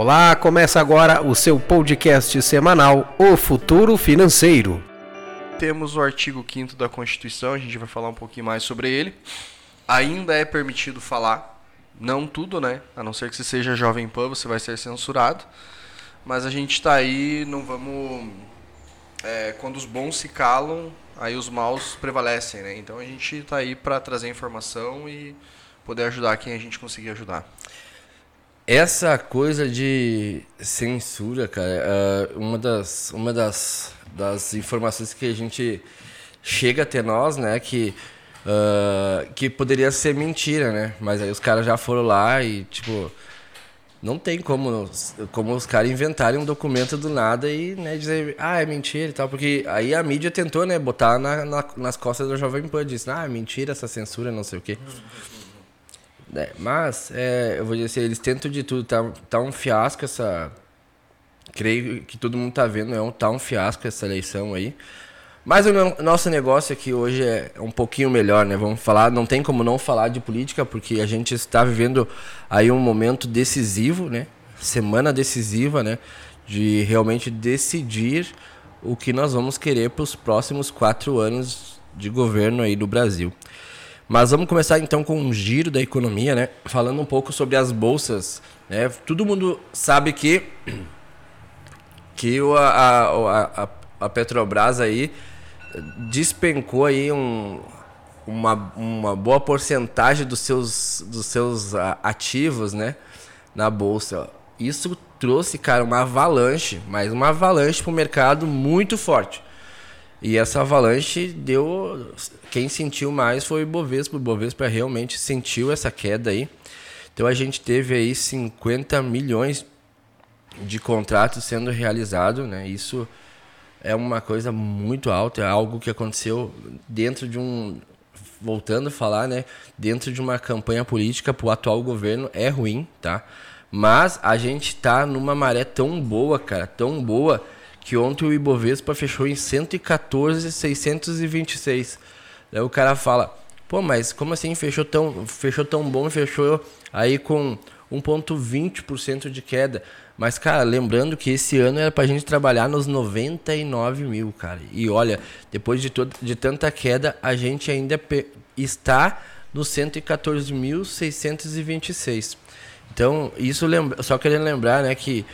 Olá, começa agora o seu podcast semanal O Futuro Financeiro. Temos o artigo 5 da Constituição, a gente vai falar um pouquinho mais sobre ele. Ainda é permitido falar, não tudo, né? A não ser que você seja jovem pan, você vai ser censurado. Mas a gente está aí, não vamos. É, quando os bons se calam, aí os maus prevalecem, né? Então a gente está aí para trazer informação e poder ajudar quem a gente conseguir ajudar. Essa coisa de censura, cara, é uma das, uma das, das informações que a gente chega até nós, né, que, uh, que poderia ser mentira, né? Mas aí os caras já foram lá e, tipo, não tem como, como os caras inventarem um documento do nada e né, dizer, ah, é mentira e tal, porque aí a mídia tentou, né, botar na, na nas costas do Jovem Pan, disse, ah, é mentira essa censura, não sei o quê. É, mas, é, eu vou dizer assim, eles tentam de tudo. Tá, tá um fiasco essa. Creio que todo mundo tá vendo, é um, tá um fiasco essa eleição aí. Mas o nosso negócio aqui hoje é um pouquinho melhor, né? Vamos falar, não tem como não falar de política, porque a gente está vivendo aí um momento decisivo, né? Semana decisiva, né? De realmente decidir o que nós vamos querer para os próximos quatro anos de governo aí do Brasil. Mas vamos começar então com um giro da economia, né? Falando um pouco sobre as bolsas. Né? Todo mundo sabe que, que a, a, a, a Petrobras aí despencou aí um, uma, uma boa porcentagem dos seus, dos seus ativos né? na bolsa. Isso trouxe, cara, uma avalanche, mas uma avalanche para o mercado muito forte. E essa avalanche deu. Quem sentiu mais foi o Bovespa. O Bovespa realmente sentiu essa queda aí. Então a gente teve aí 50 milhões de contratos sendo realizados, né? Isso é uma coisa muito alta, é algo que aconteceu dentro de um voltando a falar, né, dentro de uma campanha política para o atual governo é ruim, tá? Mas a gente tá numa maré tão boa, cara, tão boa que ontem o Ibovespa fechou em 114,626. Daí o cara fala, pô, mas como assim fechou tão, fechou tão bom, fechou aí com 1,20% de queda. Mas, cara, lembrando que esse ano era pra gente trabalhar nos 99 mil, cara. E olha, depois de, todo, de tanta queda, a gente ainda está no 114.626. Então, isso lembra, só querendo lembrar, né, que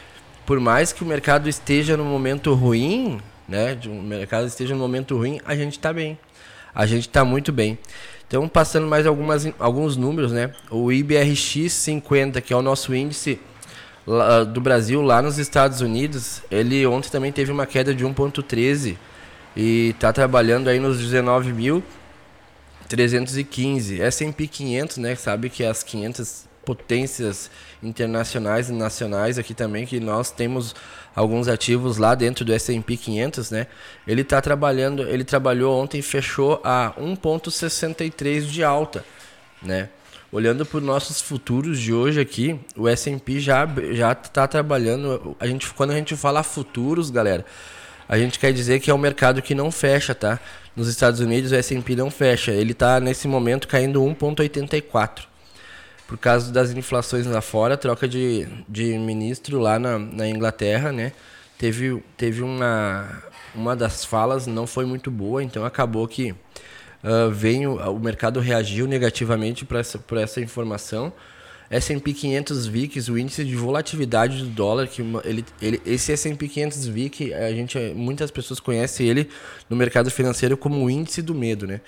por mais que o mercado esteja no momento ruim, né? O mercado esteja no momento ruim, a gente está bem. A gente está muito bem. Então, passando mais algumas, alguns números, né? O IBRX 50, que é o nosso índice do Brasil lá nos Estados Unidos, ele ontem também teve uma queda de 1,13 e está trabalhando aí nos 19.315. S&P 500, né? Sabe que as 500 potências internacionais e nacionais aqui também, que nós temos alguns ativos lá dentro do S&P 500, né? Ele está trabalhando, ele trabalhou ontem e fechou a 1.63 de alta, né? Olhando para os nossos futuros de hoje aqui, o S&P já já está trabalhando. A gente quando a gente fala futuros, galera, a gente quer dizer que é um mercado que não fecha, tá? Nos Estados Unidos o S&P não fecha, ele está nesse momento caindo 1.84 por causa das inflações lá fora, troca de, de ministro lá na, na Inglaterra, né? Teve, teve uma, uma das falas não foi muito boa, então acabou que uh, veio, o mercado reagiu negativamente para essa, por essa informação. S&P 500 VIX, o índice de volatilidade do dólar, que ele, ele, esse S&P 500 VIX, a gente, muitas pessoas conhecem ele no mercado financeiro como o índice do medo, né?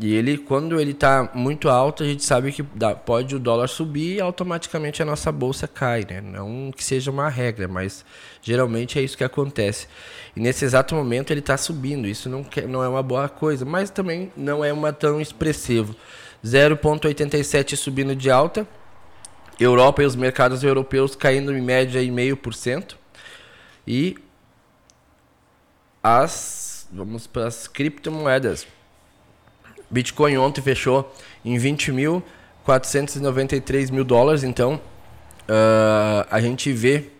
E ele, quando ele está muito alto, a gente sabe que dá, pode o dólar subir e automaticamente a nossa bolsa cai, né? Não que seja uma regra, mas geralmente é isso que acontece. E nesse exato momento ele está subindo. Isso não, não é uma boa coisa, mas também não é uma tão expressivo. 0,87 subindo de alta. Europa e os mercados europeus caindo em média em meio por cento. E as vamos para as criptomoedas. Bitcoin ontem fechou em 20.493 mil dólares, então uh, a gente vê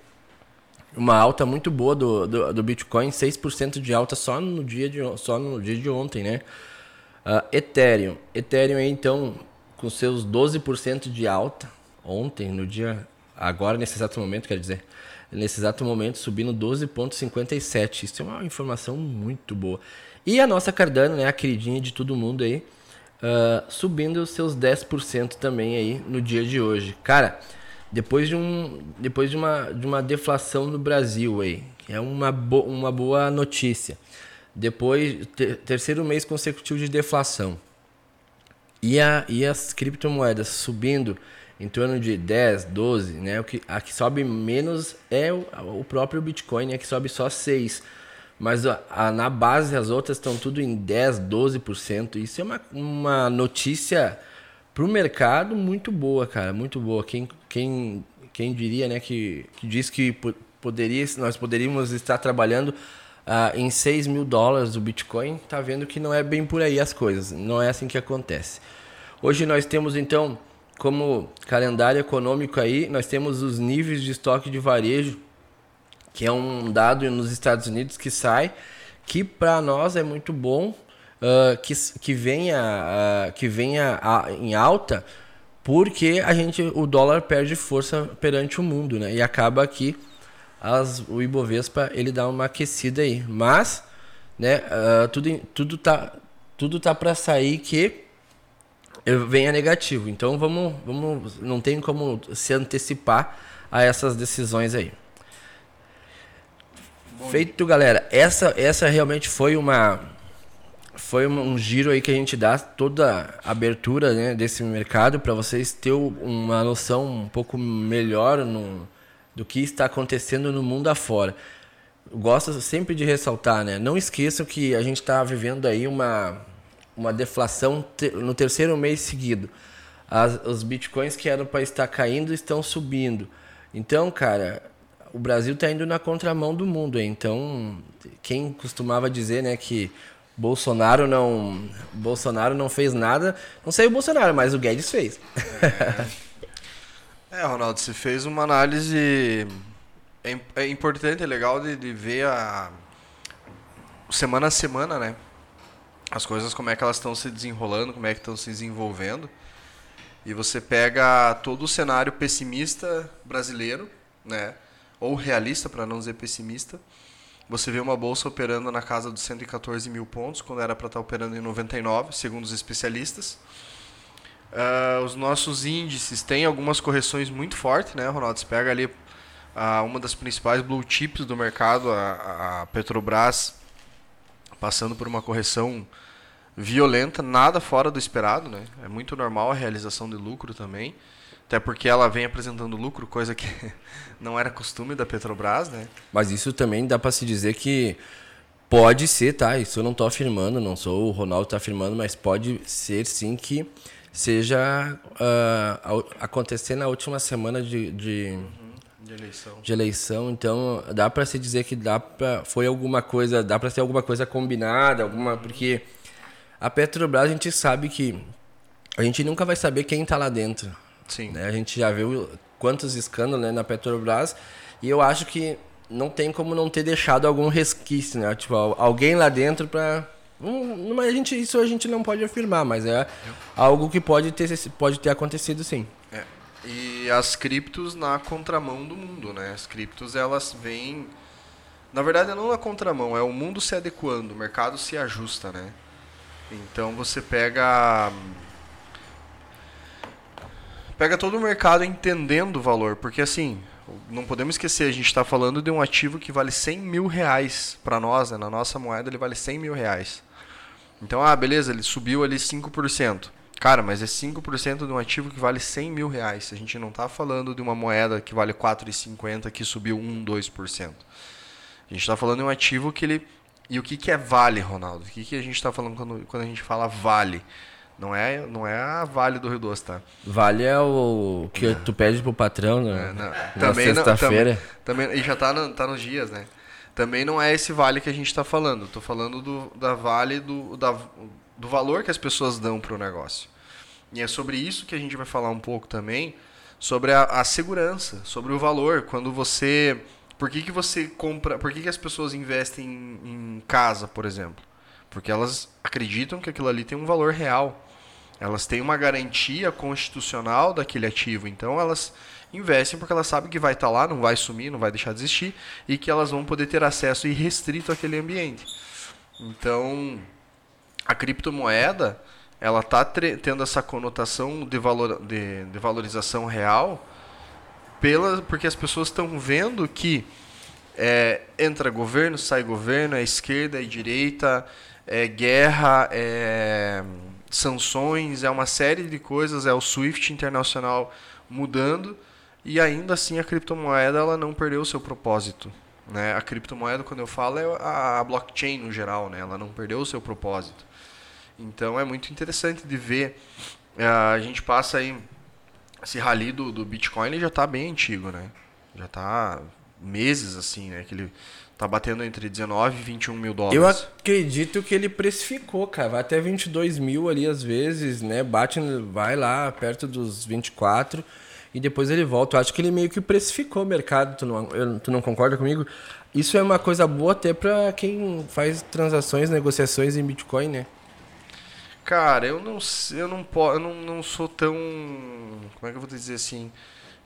uma alta muito boa do, do, do, Bitcoin, 6% de alta só no dia de, só no dia de ontem, né? Uh, Ethereum. Ethereum então, com seus 12% de alta ontem, no dia agora nesse exato momento, quer dizer, nesse exato momento subindo 12,57. Isso é uma informação muito boa. E a nossa Cardano, né, a queridinha de todo mundo aí, uh, subindo seus 10% também aí no dia de hoje. Cara, depois de, um, depois de, uma, de uma deflação no Brasil aí, é uma, bo uma boa notícia. Depois, ter, terceiro mês consecutivo de deflação. E, a, e as criptomoedas subindo em torno de 10, 12, né? O que, a que sobe menos é o, o próprio Bitcoin, né? Que sobe só 6. Mas a, a, na base as outras estão tudo em 10, 12%. Isso é uma, uma notícia para o mercado muito boa, cara. Muito boa. Quem, quem, quem diria, né? Que, que diz que poderia, nós poderíamos estar trabalhando uh, em 6 mil dólares o Bitcoin. Tá vendo que não é bem por aí as coisas. Não é assim que acontece. Hoje nós temos então como calendário econômico aí, nós temos os níveis de estoque de varejo, que é um dado nos Estados Unidos que sai, que para nós é muito bom, uh, que, que venha, uh, que venha a, em alta, porque a gente, o dólar perde força perante o mundo, né? E acaba aqui as, o Ibovespa ele dá uma aquecida aí, mas, né? Uh, tudo, tudo tá, tudo tá para sair que venha negativo. Então vamos, vamos, não tem como se antecipar a essas decisões aí. Feito, galera. Essa, essa realmente foi uma foi um giro aí que a gente dá toda a abertura né, desse mercado para vocês ter uma noção um pouco melhor no, do que está acontecendo no mundo afora. Gosto sempre de ressaltar, né? Não esqueçam que a gente está vivendo aí uma uma deflação no terceiro mês seguido. As, os bitcoins que eram para estar caindo estão subindo. Então, cara, o Brasil está indo na contramão do mundo. Então, quem costumava dizer, né, que Bolsonaro não, Bolsonaro não fez nada, não sei o Bolsonaro, mas o Guedes fez. É, é Ronaldo, você fez uma análise é, é importante, é legal de, de ver a semana a semana, né? as coisas como é que elas estão se desenrolando, como é que estão se desenvolvendo. E você pega todo o cenário pessimista brasileiro, né? Ou realista, para não dizer pessimista. Você vê uma bolsa operando na casa dos 114 mil pontos, quando era para estar tá operando em 99, segundo os especialistas. Uh, os nossos índices têm algumas correções muito fortes, né, Ronaldo? Você pega ali uh, uma das principais blue chips do mercado, a, a Petrobras, passando por uma correção violenta, nada fora do esperado, né? É muito normal a realização de lucro também, até porque ela vem apresentando lucro, coisa que não era costume da Petrobras, né? Mas isso também dá para se dizer que pode ser, tá? Isso eu não estou afirmando, não sou o Ronaldo está afirmando, mas pode ser sim que seja uh, acontecer na última semana de, de uhum de eleição. De eleição, então dá para se dizer que dá para foi alguma coisa, dá para ser alguma coisa combinada, alguma porque a Petrobras a gente sabe que a gente nunca vai saber quem está lá dentro. Sim. Né? A gente já viu quantos escândalos né, na Petrobras e eu acho que não tem como não ter deixado algum resquício, né? Tipo, alguém lá dentro para mas a gente, isso a gente não pode afirmar, mas é algo que pode ter, pode ter acontecido sim. É. E as criptos na contramão do mundo, né? As criptos elas vêm. Na verdade, não na contramão, é o mundo se adequando, o mercado se ajusta, né? Então você pega. Pega todo o mercado entendendo o valor, porque assim, não podemos esquecer, a gente está falando de um ativo que vale 100 mil reais para nós, né? na nossa moeda ele vale 100 mil reais. Então, ah, beleza, ele subiu ali 5%. Cara, mas é 5% de um ativo que vale 100 mil reais. A gente não está falando de uma moeda que vale 4,50 que subiu 1, 2%. A gente está falando de um ativo que ele. E o que, que é vale, Ronaldo? O que, que a gente está falando quando, quando a gente fala vale? Não é, não é a Vale do Rio Doce, tá? Vale é o que não. tu pede pro patrão né? não. na sexta-feira. Também, também, e já tá, no, tá nos dias, né? Também não é esse vale que a gente está falando. Estou falando do, da vale do, da, do valor que as pessoas dão para o negócio. E é sobre isso que a gente vai falar um pouco também, sobre a, a segurança, sobre o valor. Quando você. Por que, que você compra. Por que, que as pessoas investem em, em casa, por exemplo? Porque elas acreditam que aquilo ali tem um valor real. Elas têm uma garantia constitucional daquele ativo, então elas investem porque elas sabem que vai estar lá, não vai sumir, não vai deixar de existir e que elas vão poder ter acesso irrestrito àquele ambiente. Então, a criptomoeda, ela está tendo essa conotação de, valor, de, de valorização real pela, porque as pessoas estão vendo que é, entra governo, sai governo, é esquerda, é direita, é guerra, é sanções, é uma série de coisas, é o SWIFT internacional mudando e ainda assim a criptomoeda ela não perdeu o seu propósito. Né? A criptomoeda, quando eu falo, é a, blockchain no geral, né? ela não perdeu o seu propósito. Então é muito interessante de ver. É, a gente passa aí. Esse rally do, do Bitcoin ele já está bem antigo, né? Já está meses assim, né? Que ele tá batendo entre 19 e 21 mil dólares. Eu acredito que ele precificou, cara. Vai até 22 mil ali às vezes, né? Bate, vai lá perto dos 24 e depois ele volta. Eu acho que ele meio que precificou o mercado. Tu não, eu, tu não concorda comigo? Isso é uma coisa boa até para quem faz transações, negociações em Bitcoin, né? Cara, eu não eu não eu não, não sou tão, como é que eu vou dizer assim,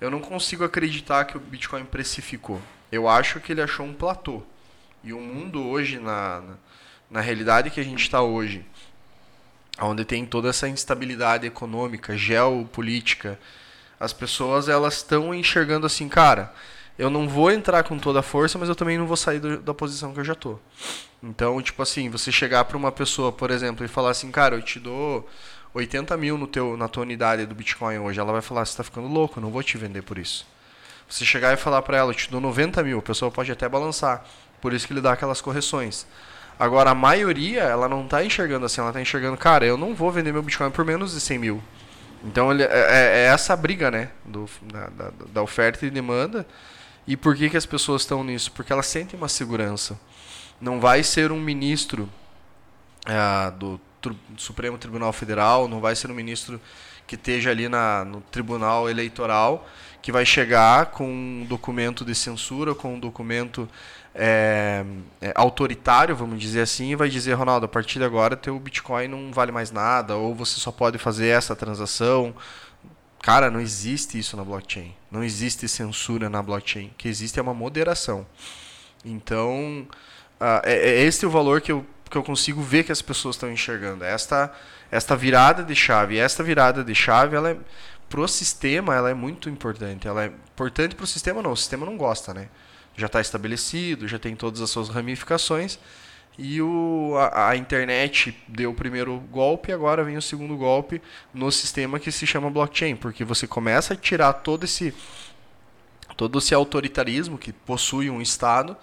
eu não consigo acreditar que o Bitcoin precificou. Eu acho que ele achou um platô. E o mundo hoje na na, na realidade que a gente está hoje, onde tem toda essa instabilidade econômica, geopolítica, as pessoas elas estão enxergando assim, cara, eu não vou entrar com toda a força, mas eu também não vou sair do, da posição que eu já tô. Então, tipo assim, você chegar para uma pessoa, por exemplo, e falar assim, cara, eu te dou 80 mil no teu, na tua unidade do Bitcoin hoje, ela vai falar, você está ficando louco, eu não vou te vender por isso. Você chegar e falar para ela, eu te dou 90 mil, a pessoa pode até balançar. Por isso que ele dá aquelas correções. Agora, a maioria, ela não está enxergando assim, ela está enxergando, cara, eu não vou vender meu Bitcoin por menos de 100 mil. Então, ele, é, é, é essa briga, né, do, da, da, da oferta e demanda e por que, que as pessoas estão nisso? Porque elas sentem uma segurança. Não vai ser um ministro é, do, Supremo Tribunal Federal, não vai ser um ministro que esteja ali na, no Tribunal Eleitoral que vai chegar com um documento de censura, com um documento é, é, autoritário, vamos dizer assim, e vai dizer, Ronaldo, a partir de agora teu Bitcoin não vale mais nada, ou você só pode fazer essa transação, Cara, não existe isso na blockchain. Não existe censura na blockchain. O que existe é uma moderação. Então, uh, é, é esse o valor que eu, que eu consigo ver que as pessoas estão enxergando. Esta, esta virada de chave. Esta virada de chave, ela é, para o sistema, ela é muito importante. Ela é importante para o sistema, não. O sistema não gosta, né? Já está estabelecido, já tem todas as suas ramificações. E o, a, a, internet deu o primeiro golpe, agora vem o segundo golpe no sistema que se chama blockchain, porque você começa a tirar todo esse todo esse autoritarismo que possui um estado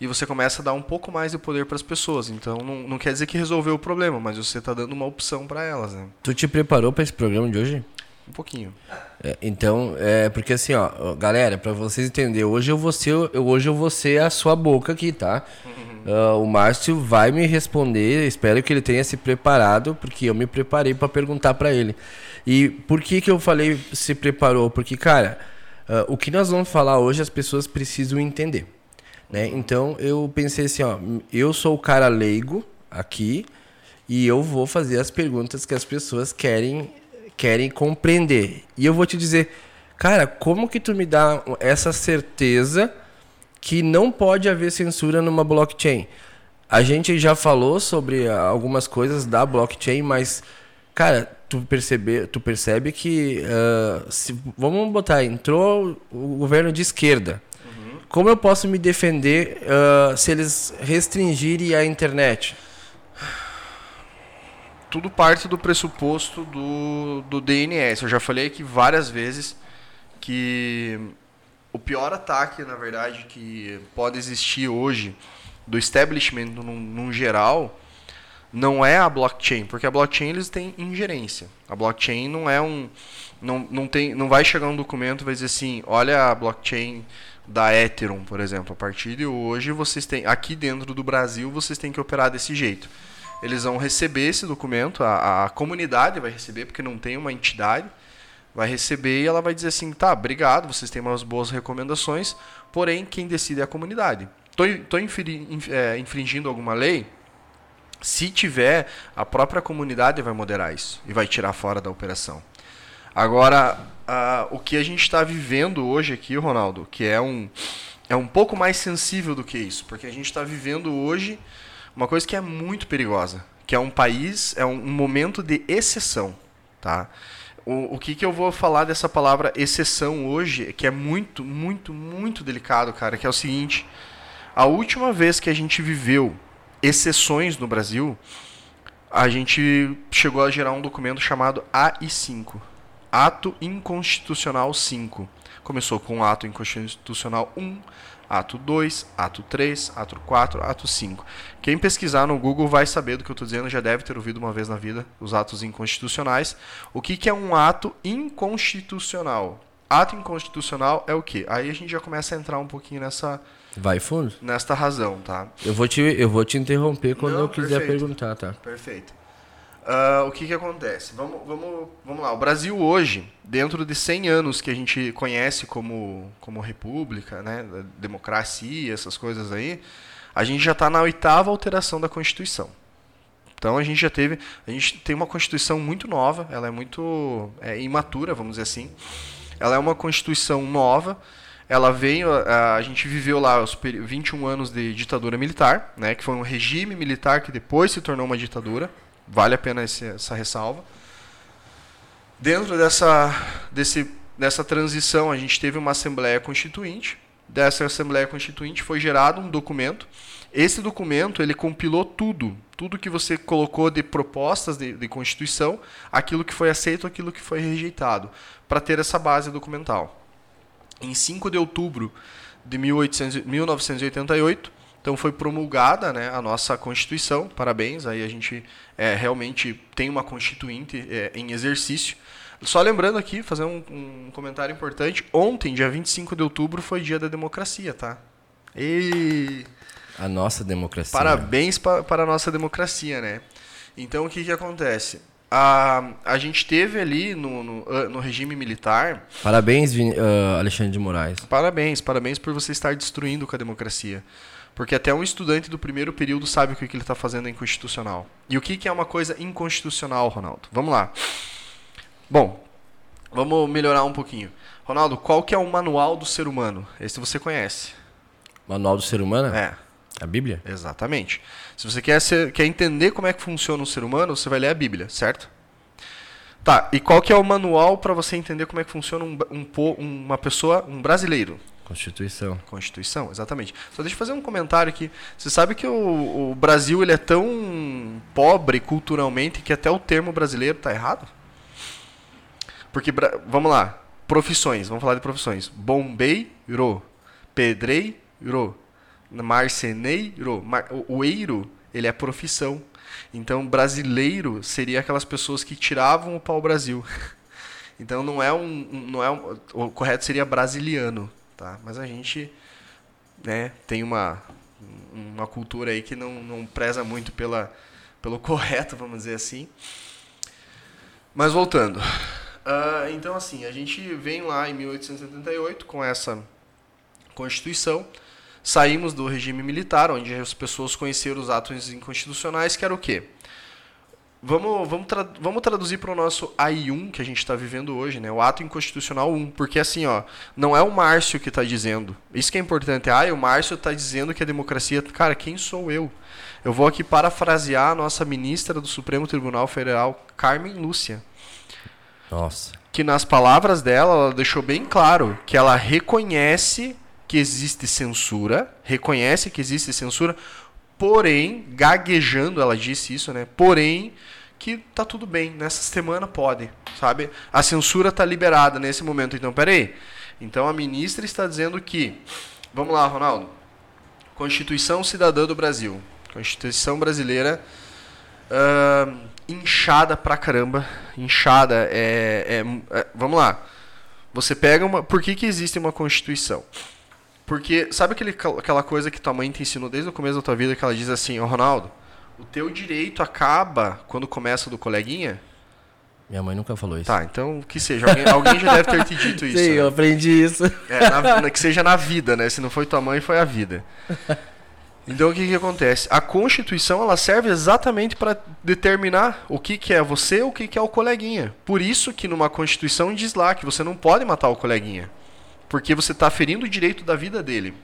e você começa a dar um pouco mais de poder para as pessoas. Então não, não quer dizer que resolveu o problema, mas você está dando uma opção para elas. Né? Tu te preparou para esse programa de hoje? Um pouquinho. É, então, é porque assim, ó, galera, para vocês entenderem, hoje eu vou ser, eu, hoje eu vou ser a sua boca aqui, tá? Uh, o Márcio vai me responder, espero que ele tenha se preparado, porque eu me preparei para perguntar para ele. E por que que eu falei se preparou? Porque, cara, uh, o que nós vamos falar hoje as pessoas precisam entender, né? Então, eu pensei assim, ó, eu sou o cara leigo aqui e eu vou fazer as perguntas que as pessoas querem querem compreender. E eu vou te dizer, cara, como que tu me dá essa certeza que não pode haver censura numa blockchain? A gente já falou sobre algumas coisas da blockchain, mas, cara, tu percebe, tu percebe que, uh, se, vamos botar, entrou o governo de esquerda. Uhum. Como eu posso me defender uh, se eles restringirem a internet? Tudo parte do pressuposto do, do DNS. Eu já falei aqui várias vezes que o pior ataque, na verdade, que pode existir hoje do establishment num, num geral não é a blockchain, porque a blockchain eles têm ingerência. A blockchain não é um não, não tem não vai chegar um documento e vai dizer assim, olha a blockchain da Ethereum, por exemplo, a partir de hoje vocês têm aqui dentro do Brasil vocês têm que operar desse jeito. Eles vão receber esse documento, a, a comunidade vai receber, porque não tem uma entidade, vai receber e ela vai dizer assim, tá, obrigado, vocês têm umas boas recomendações, porém quem decide é a comunidade. Estou é, infringindo alguma lei? Se tiver, a própria comunidade vai moderar isso e vai tirar fora da operação. Agora, uh, o que a gente está vivendo hoje aqui, Ronaldo, que é um, é um pouco mais sensível do que isso, porque a gente está vivendo hoje uma coisa que é muito perigosa, que é um país, é um, momento de exceção, tá? O, o que, que eu vou falar dessa palavra exceção hoje, que é muito, muito, muito delicado, cara, que é o seguinte: a última vez que a gente viveu exceções no Brasil, a gente chegou a gerar um documento chamado AI5, Ato Inconstitucional 5. Começou com o Ato Inconstitucional 1, ato 2, ato 3, ato 4, ato 5. Quem pesquisar no Google vai saber do que eu estou dizendo, já deve ter ouvido uma vez na vida os atos inconstitucionais. O que, que é um ato inconstitucional? Ato inconstitucional é o quê? Aí a gente já começa a entrar um pouquinho nessa. Vai fundo? Nesta razão, tá? Eu vou te, eu vou te interromper quando Não, eu quiser perfeito. perguntar, tá? Perfeito. Uh, o que, que acontece? Vamos, vamos, vamos lá. O Brasil hoje, dentro de 100 anos que a gente conhece como, como república, né, democracia, essas coisas aí, a gente já está na oitava alteração da Constituição. Então a gente já teve, a gente tem uma Constituição muito nova, ela é muito é, imatura, vamos dizer assim. Ela é uma Constituição nova. Ela veio, a, a gente viveu lá os 21 anos de ditadura militar, né, que foi um regime militar que depois se tornou uma ditadura. Vale a pena esse, essa ressalva. Dentro dessa, desse, dessa transição, a gente teve uma Assembleia Constituinte. Dessa Assembleia Constituinte foi gerado um documento. Esse documento ele compilou tudo, tudo que você colocou de propostas de, de Constituição, aquilo que foi aceito, aquilo que foi rejeitado, para ter essa base documental. Em 5 de outubro de 1800, 1988, então foi promulgada né, a nossa Constituição, parabéns, aí a gente é, realmente tem uma Constituinte é, em exercício. Só lembrando aqui, fazer um, um, comentário importante, ontem, dia 25 de outubro, foi dia da democracia, tá? E... A nossa democracia. Parabéns pa, para a nossa democracia, né? Então o que, que acontece? A, a gente teve ali no, no, no regime militar. Parabéns, uh, Alexandre de Moraes. Parabéns, parabéns por você estar destruindo com a democracia. Porque até um estudante do primeiro período sabe o que ele está fazendo é inconstitucional. E o que é uma coisa inconstitucional, Ronaldo? Vamos lá. Bom, vamos melhorar um pouquinho. Ronaldo, qual que é o manual do ser humano? Esse você conhece. Manual do ser humano? É. A Bíblia? Exatamente. Se você quer, ser, quer entender como é que funciona o ser humano, você vai ler a Bíblia, certo? Tá, e qual que é o manual para você entender como é que funciona um, um, uma pessoa, um brasileiro? Constituição. Constituição, exatamente. Só deixa eu fazer um comentário aqui. Você sabe que o, o Brasil ele é tão pobre culturalmente que até o termo brasileiro está errado? Porque, vamos lá, profissões, vamos falar de profissões. Bombeiro, pedreiro, marceneiro. Mar, o, eiro, ele é profissão. Então, brasileiro seria aquelas pessoas que tiravam o pau-brasil. Então, não é um, não é um, o correto seria brasiliano. Tá? Mas a gente né, tem uma, uma cultura aí que não, não preza muito pela, pelo correto, vamos dizer assim. Mas voltando. Uh, então, assim, a gente vem lá em 1878 com essa Constituição. Saímos do regime militar, onde as pessoas conheceram os atos inconstitucionais, que era o quê? Vamos, vamos, tra vamos traduzir para o nosso AI1 que a gente está vivendo hoje, né? O ato inconstitucional 1. Porque assim, ó, não é o Márcio que está dizendo. Isso que é importante. Ah, o Márcio está dizendo que a democracia. Cara, quem sou eu? Eu vou aqui parafrasear a nossa ministra do Supremo Tribunal Federal, Carmen Lúcia. Nossa. Que nas palavras dela, ela deixou bem claro que ela reconhece que existe censura, reconhece que existe censura, porém, gaguejando, ela disse isso, né? Porém, que tá tudo bem, nessa semana pode, sabe? A censura tá liberada nesse momento. Então, peraí. Então a ministra está dizendo que, vamos lá, Ronaldo. Constituição Cidadã do Brasil. Constituição brasileira uh, inchada pra caramba. Inchada é, é, é, Vamos lá. Você pega uma. Por que, que existe uma Constituição? Porque sabe aquele, aquela coisa que tua mãe te ensinou desde o começo da tua vida que ela diz assim, oh, Ronaldo, o teu direito acaba quando começa do coleguinha? Minha mãe nunca falou isso. Tá, então que seja. Alguém, alguém já deve ter te dito isso. Sim, né? eu aprendi isso. É, na, que seja na vida, né? Se não foi tua mãe, foi a vida. Então o que, que acontece? A Constituição ela serve exatamente para determinar o que, que é você o que, que é o coleguinha. Por isso que numa Constituição diz lá que você não pode matar o coleguinha. Porque você está ferindo o direito da vida dele.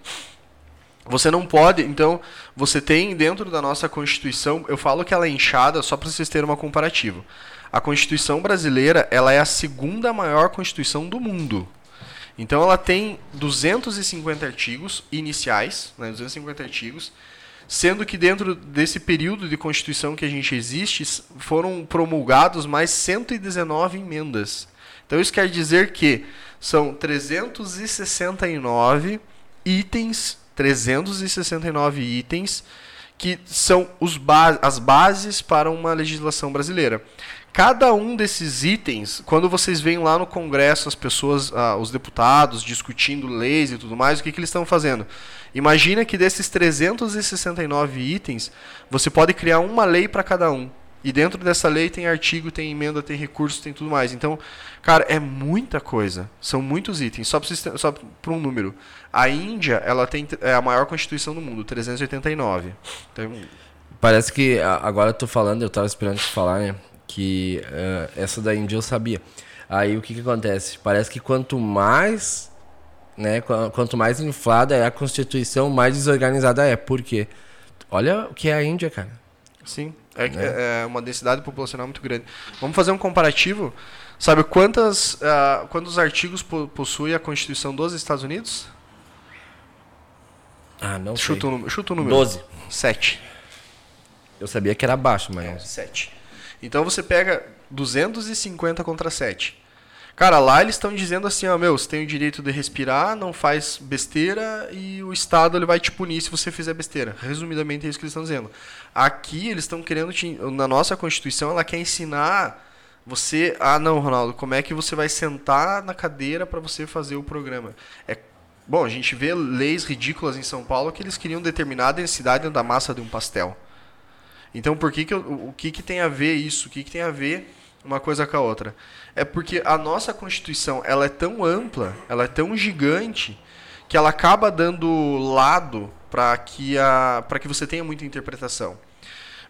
Você não pode, então, você tem dentro da nossa Constituição, eu falo que ela é inchada só para vocês terem uma comparativa. A Constituição brasileira, ela é a segunda maior Constituição do mundo. Então ela tem 250 artigos iniciais, né, 250 artigos, sendo que dentro desse período de Constituição que a gente existe, foram promulgados mais 119 emendas. Então isso quer dizer que são 369 itens, 369 itens que são ba as bases para uma legislação brasileira. Cada um desses itens, quando vocês veem lá no Congresso as pessoas, ah, os deputados discutindo leis e tudo mais, o que, que eles estão fazendo? Imagina que desses 369 itens, você pode criar uma lei para cada um. E dentro dessa lei tem artigo, tem emenda, tem recurso, tem tudo mais. Então, cara, é muita coisa. São muitos itens. Só para um número. A Índia, ela tem é a maior constituição do mundo, 389. Então, Parece que agora eu tô falando, eu estava esperando te falar, né? que uh, essa da Índia eu sabia. Aí o que, que acontece? Parece que quanto mais, né, quanto mais inflada é a Constituição, mais desorganizada é. Por quê? Olha o que é a Índia, cara. Sim, é, é. é uma densidade populacional muito grande. Vamos fazer um comparativo. Sabe quantas, uh, quantos artigos possui a Constituição dos Estados Unidos? Ah, não chuta sei. O, chuta o número. Doze. Sete. Eu sabia que era baixo, mas... É, sete. Então você pega 250 contra 7. Cara, lá eles estão dizendo assim, ó, meu, você tem o direito de respirar, não faz besteira e o Estado ele vai te punir se você fizer besteira. Resumidamente é isso que eles estão dizendo. Aqui eles estão querendo, te, na nossa Constituição, ela quer ensinar você, ah não, Ronaldo, como é que você vai sentar na cadeira para você fazer o programa? É Bom, a gente vê leis ridículas em São Paulo que eles queriam determinar a densidade da massa de um pastel. Então, por que que eu, o que, que tem a ver isso? O que, que tem a ver uma coisa com a outra? É porque a nossa Constituição ela é tão ampla, ela é tão gigante, que ela acaba dando lado para que, a, que você tenha muita interpretação.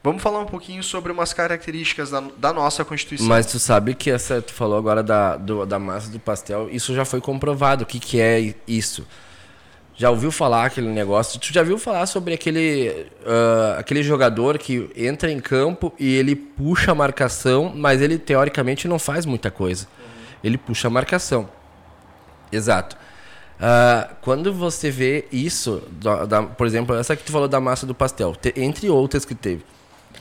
Vamos falar um pouquinho sobre umas características da, da nossa Constituição. Mas tu sabe que essa, tu falou agora da, do, da massa do pastel, isso já foi comprovado. O que, que é isso? Já ouviu falar aquele negócio? Tu já viu falar sobre aquele, uh, aquele jogador que entra em campo e ele puxa a marcação, mas ele teoricamente não faz muita coisa. Ele puxa a marcação. Exato. Uh, quando você vê isso, da, da, por exemplo, essa que tu falou da massa do pastel, te, entre outras que teve.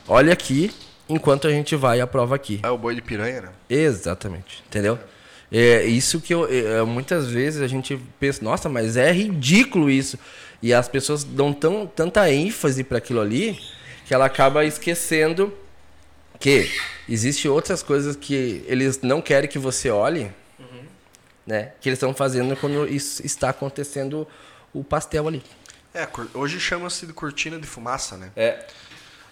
Olha aqui, enquanto a gente vai à prova aqui. É o boi de piranha, né? Exatamente. Entendeu? É. É isso que eu, é, muitas vezes a gente pensa, nossa, mas é ridículo isso. E as pessoas dão tão, tanta ênfase para aquilo ali que ela acaba esquecendo que existem outras coisas que eles não querem que você olhe, uhum. né? Que eles estão fazendo quando isso está acontecendo o pastel ali. É, hoje chama-se de cortina de fumaça, né? É.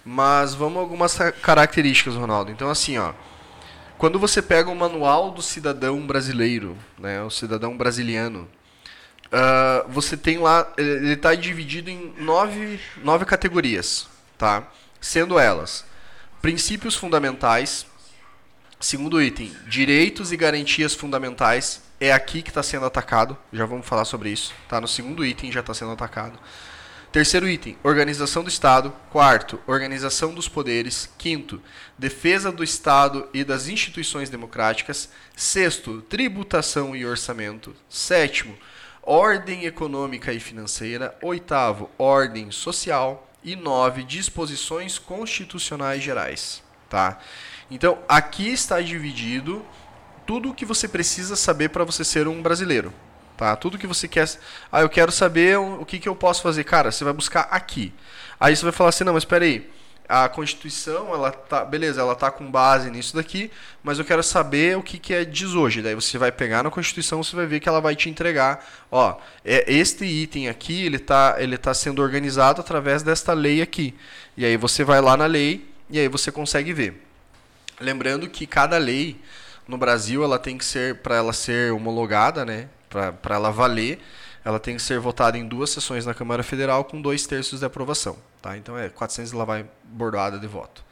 Mas vamos a algumas características, Ronaldo. Então, assim, ó. Quando você pega o manual do cidadão brasileiro, né, o cidadão brasiliano, uh, você tem lá, ele está dividido em nove, nove categorias, tá? Sendo elas princípios fundamentais, segundo item, direitos e garantias fundamentais, é aqui que está sendo atacado, já vamos falar sobre isso, tá? No segundo item já está sendo atacado. Terceiro item, organização do Estado. Quarto, organização dos poderes. Quinto, defesa do Estado e das instituições democráticas. Sexto, tributação e orçamento. Sétimo, ordem econômica e financeira. Oitavo, ordem social. E nove, disposições constitucionais gerais. Tá? Então, aqui está dividido tudo o que você precisa saber para você ser um brasileiro. Tá? Tudo que você quer. Ah, eu quero saber o que, que eu posso fazer. Cara, você vai buscar aqui. Aí você vai falar assim: não, mas espera aí. A Constituição, ela tá. Beleza, ela tá com base nisso daqui, mas eu quero saber o que, que é diz hoje. Daí você vai pegar na Constituição, você vai ver que ela vai te entregar. Ó, é, este item aqui, ele tá, ele tá sendo organizado através desta lei aqui. E aí você vai lá na lei e aí você consegue ver. Lembrando que cada lei no Brasil ela tem que ser para ela ser homologada, né? Para ela valer, ela tem que ser votada em duas sessões na Câmara Federal com dois terços de aprovação. Tá? Então é 400 e lá vai bordoada de voto.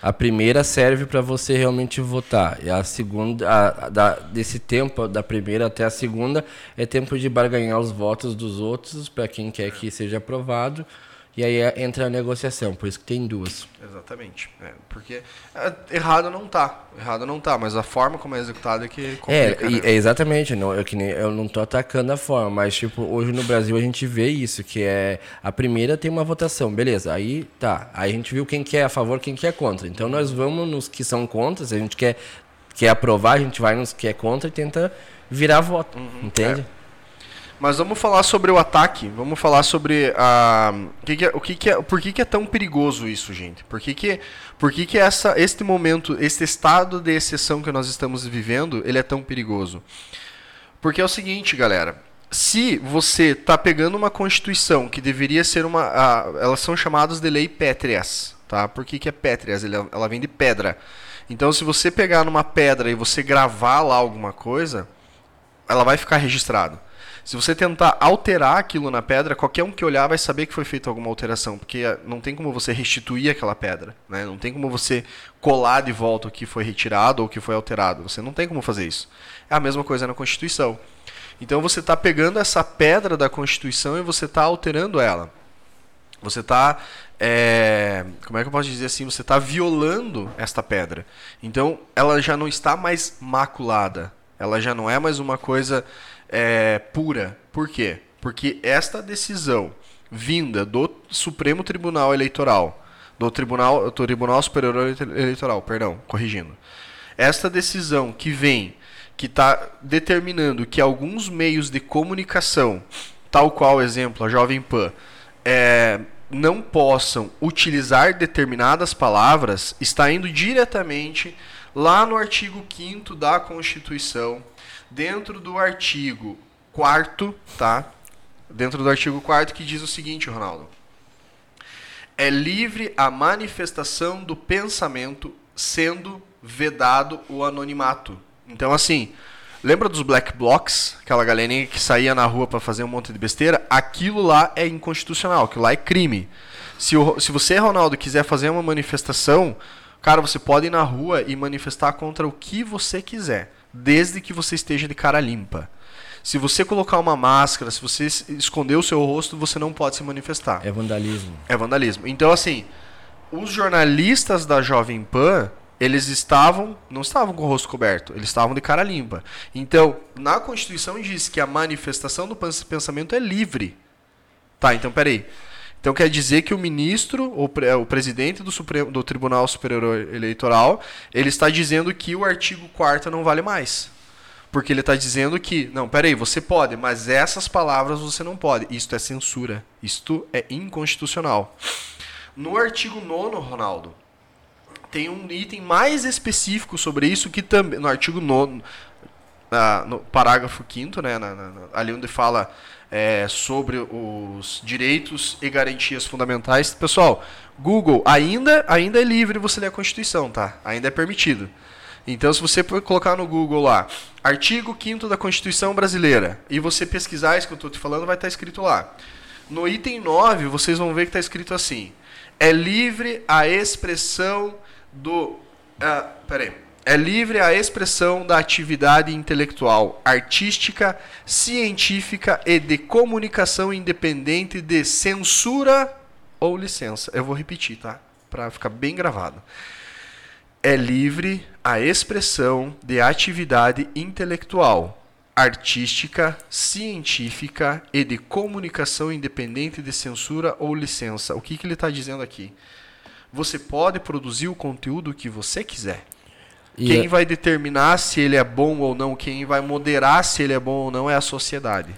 A primeira serve para você realmente votar. E a segunda, a, a, da, desse tempo, da primeira até a segunda, é tempo de barganhar os votos dos outros para quem quer que seja aprovado. E aí é, entra a negociação, por isso que tem duas. Exatamente. É, porque é, errado não tá. Errado não tá, mas a forma como é executado é que complica, é, né? é exatamente. Não, eu, que nem, eu não tô atacando a forma, mas tipo, hoje no Brasil a gente vê isso, que é a primeira tem uma votação, beleza. Aí tá. Aí a gente viu quem quer a favor, quem quer contra. Então nós vamos nos que são contra, se a gente quer, quer aprovar, a gente vai nos que é contra e tenta virar voto. Uhum, entende? É. Mas vamos falar sobre o ataque. Vamos falar sobre a, o que, que é, o que, que é, por que, que é tão perigoso isso, gente? Por que, que, por que, que essa, este momento, este estado de exceção que nós estamos vivendo, ele é tão perigoso? Porque é o seguinte, galera. Se você está pegando uma constituição que deveria ser uma, a, elas são chamadas de lei pétreas, tá? Por que, que é pétreas? Ela, ela vem de pedra. Então, se você pegar numa pedra e você gravar lá alguma coisa, ela vai ficar registrado. Se você tentar alterar aquilo na pedra, qualquer um que olhar vai saber que foi feita alguma alteração, porque eh, não tem como você restituir aquela pedra, né? Não tem como você colar de volta o que foi retirado ou o que foi alterado. Você não tem como fazer isso. É a mesma coisa na Constituição. Então você está pegando essa pedra da Constituição e você está alterando ela. Você está, é, como é que eu posso dizer assim? Você está violando esta pedra. Então ela já não está mais maculada. Ela já não é mais uma coisa é, pura. Por quê? Porque esta decisão vinda do Supremo Tribunal Eleitoral, do Tribunal, do Tribunal Superior Eleitoral, perdão, corrigindo. Esta decisão que vem, que está determinando que alguns meios de comunicação, tal qual exemplo a Jovem Pan, é, não possam utilizar determinadas palavras, está indo diretamente lá no artigo 5 da Constituição dentro do artigo 4 tá? Dentro do artigo 4 que diz o seguinte, Ronaldo. É livre a manifestação do pensamento sendo vedado o anonimato. Então, assim, lembra dos black blocs? Aquela galerinha que saía na rua para fazer um monte de besteira? Aquilo lá é inconstitucional, aquilo lá é crime. Se, o, se você, Ronaldo, quiser fazer uma manifestação, cara, você pode ir na rua e manifestar contra o que você quiser desde que você esteja de cara limpa. Se você colocar uma máscara, se você esconder o seu rosto, você não pode se manifestar. É vandalismo. É vandalismo. Então, assim, os jornalistas da Jovem Pan, eles estavam, não estavam com o rosto coberto, eles estavam de cara limpa. Então, na Constituição diz que a manifestação do pensamento é livre. Tá, então peraí. Então quer dizer que o ministro, ou o presidente do, Supremo, do Tribunal Superior Eleitoral, ele está dizendo que o artigo 4 não vale mais. Porque ele está dizendo que, não, peraí, você pode, mas essas palavras você não pode. Isto é censura. Isto é inconstitucional. No artigo 9, Ronaldo, tem um item mais específico sobre isso que também. No artigo 9, no parágrafo 5, né, na, na, ali onde fala é, sobre os direitos e garantias fundamentais. Pessoal, Google ainda, ainda é livre você ler a Constituição, tá? Ainda é permitido. Então, se você colocar no Google lá, artigo 5 da Constituição Brasileira, e você pesquisar isso que eu estou te falando, vai estar tá escrito lá. No item 9, vocês vão ver que está escrito assim: é livre a expressão do. Uh, peraí é livre a expressão da atividade intelectual, artística, científica e de comunicação independente de censura ou licença. Eu vou repetir, tá? Para ficar bem gravado. É livre a expressão de atividade intelectual, artística, científica e de comunicação independente de censura ou licença. O que, que ele está dizendo aqui? Você pode produzir o conteúdo que você quiser. Quem é- vai determinar se ele é bom ou não, quem vai moderar se ele é bom ou não é a sociedade.